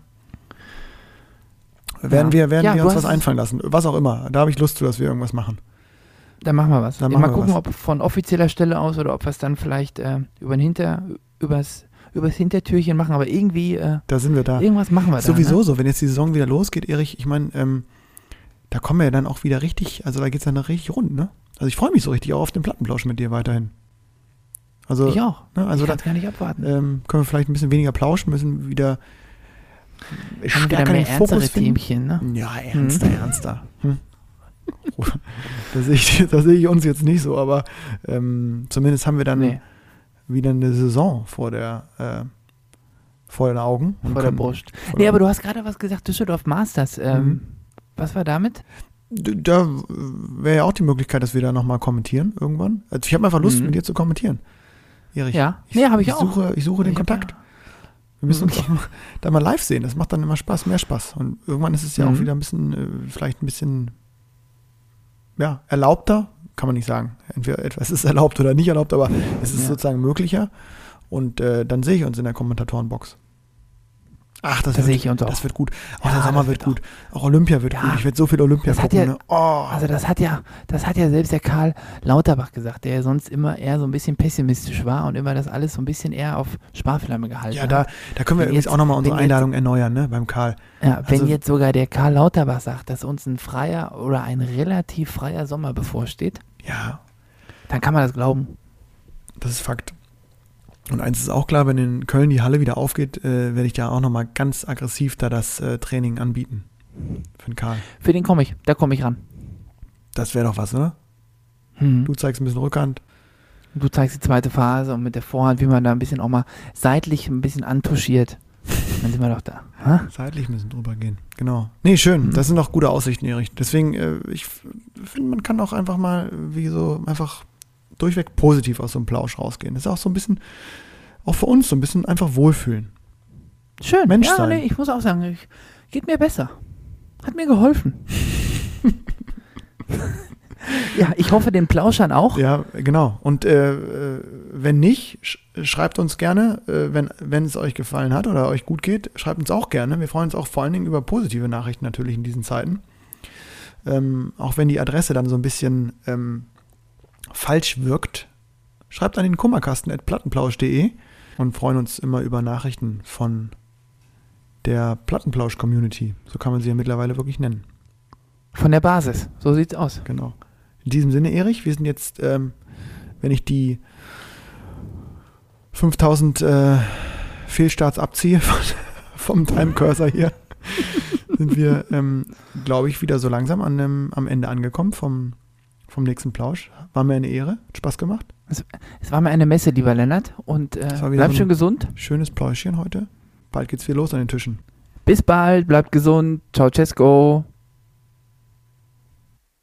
Werden Ja. wir, werden Ja, wir uns was einfallen lassen. Was auch immer. Da habe ich Lust zu, dass wir irgendwas machen. Dann machen wir was. Dann machen mal wir gucken, was. ob von offizieller Stelle aus oder ob wir es dann vielleicht äh, über den Hinter, übers, übers Hintertürchen machen. Aber irgendwie, äh, Da sind wir da. irgendwas machen wir da. Sowieso Ne? so, wenn jetzt die Saison wieder losgeht, Erich, ich meine, ähm, da kommen wir ja dann auch wieder richtig, also da geht es dann noch richtig rund, ne? Also ich freue mich so richtig auch auf den Plattenplausch mit dir weiterhin. Also, Ich auch. ne, also ich kann gar nicht abwarten. ähm, können wir vielleicht ein bisschen weniger plauschen, müssen wieder stärker mehr den Fokus. Themchen, ne? Ja, ernster, ernster. Hm. <laughs> Da sehe ich, sehe ich uns jetzt nicht so, aber ähm, zumindest haben wir dann Nee, wieder eine Saison vor der äh, vor den Augen. und vor der Brust. vor Nee, der- aber du hast gerade was gesagt, Düsseldorf Masters. Ähm, Mhm. Was war damit? Da wäre ja auch die Möglichkeit, dass wir da nochmal kommentieren irgendwann. Also ich habe einfach Lust, Mhm. mit dir zu kommentieren. Erich. Ja, ich, nee, habe ich, ich auch. Suche, ich suche den Ich hab Kontakt. ja- Wir müssen uns Mhm. <laughs> auch da mal live sehen. Das macht dann immer Spaß, mehr Spaß. Und irgendwann ist es ja auch Mhm. wieder ein bisschen, äh, vielleicht ein bisschen, ja, erlaubter, kann man nicht sagen. Entweder etwas ist erlaubt oder nicht erlaubt, aber es ist Ja. sozusagen möglicher. Und äh, dann sehe ich uns in der Kommentatorenbox. Ach, das, Da wird, sehe ich uns auch. das wird gut. Auch Ja, der Sommer das wird wird gut. Auch Olympia wird Ja. gut. Ich werde so viel Olympia Das hat gucken. ja- ne? oh. Also das hat ja, das hat ja selbst der Karl Lauterbach gesagt, der ja sonst immer eher so ein bisschen pessimistisch war und immer das alles so ein bisschen eher auf Sparflamme gehalten ja, da, hat. da können wir Wenn übrigens jetzt- auch nochmal unsere wenn jetzt- Einladung erneuern, ne, beim Karl. Ja, wenn also- jetzt sogar der Karl Lauterbach sagt, dass uns ein freier oder ein relativ freier Sommer bevorsteht, Ja, dann kann man das glauben. Das ist Fakt. Und eins ist auch klar, wenn in Köln die Halle wieder aufgeht, äh, werde ich da auch nochmal ganz aggressiv da das äh, Training anbieten. Für den Karl. Für den komme ich, da komme ich ran. Das wäre doch was, oder? Hm. Du zeigst ein bisschen Rückhand. Du zeigst die zweite Phase und mit der Vorhand, wie man da ein bisschen auch mal seitlich ein bisschen antuschiert. Dann sind wir doch da. Ha? Seitlich müssen drüber gehen. Genau. Nee, schön. Das sind auch gute Aussichten, Erich. Deswegen, äh, ich finde, man kann auch einfach mal, äh, wie so, einfach durchweg positiv aus so einem Plausch rausgehen. Das ist auch so ein bisschen, auch für uns so ein bisschen einfach wohlfühlen. Schön. Mensch ja, sein. nee, ich muss auch sagen, ich, geht mir besser. Hat mir geholfen. <laughs> ja, ich hoffe den Plauschern auch. Ja, genau. Und äh, äh, wenn nicht, sch schreibt uns gerne, äh, wenn, wenn es euch gefallen hat oder euch gut geht, schreibt uns auch gerne. Wir freuen uns auch vor allen Dingen über positive Nachrichten natürlich in diesen Zeiten. Ähm, auch wenn die Adresse dann so ein bisschen ähm, falsch wirkt, schreibt an den Kummerkasten.plattenplausch.de und freuen uns immer über Nachrichten von der Plattenplausch-Community. So kann man sie ja mittlerweile wirklich nennen. Von der Basis. So sieht's aus. Genau. In diesem Sinne, Erich, wir sind jetzt, ähm, wenn ich die 5000 äh, Fehlstarts abziehe von, <laughs> vom Time Cursor hier, <laughs> sind wir, ähm, glaube ich, wieder so langsam an dem, am Ende angekommen vom, vom nächsten Plausch. War mir eine Ehre, hat Spaß gemacht. Es war mir eine Messe, lieber Lennart. Und äh, bleib so schön gesund. Schönes Pläuschchen heute. Bald geht's wieder los an den Tischen. Bis bald. Bleibt gesund. Ciao, Cesco.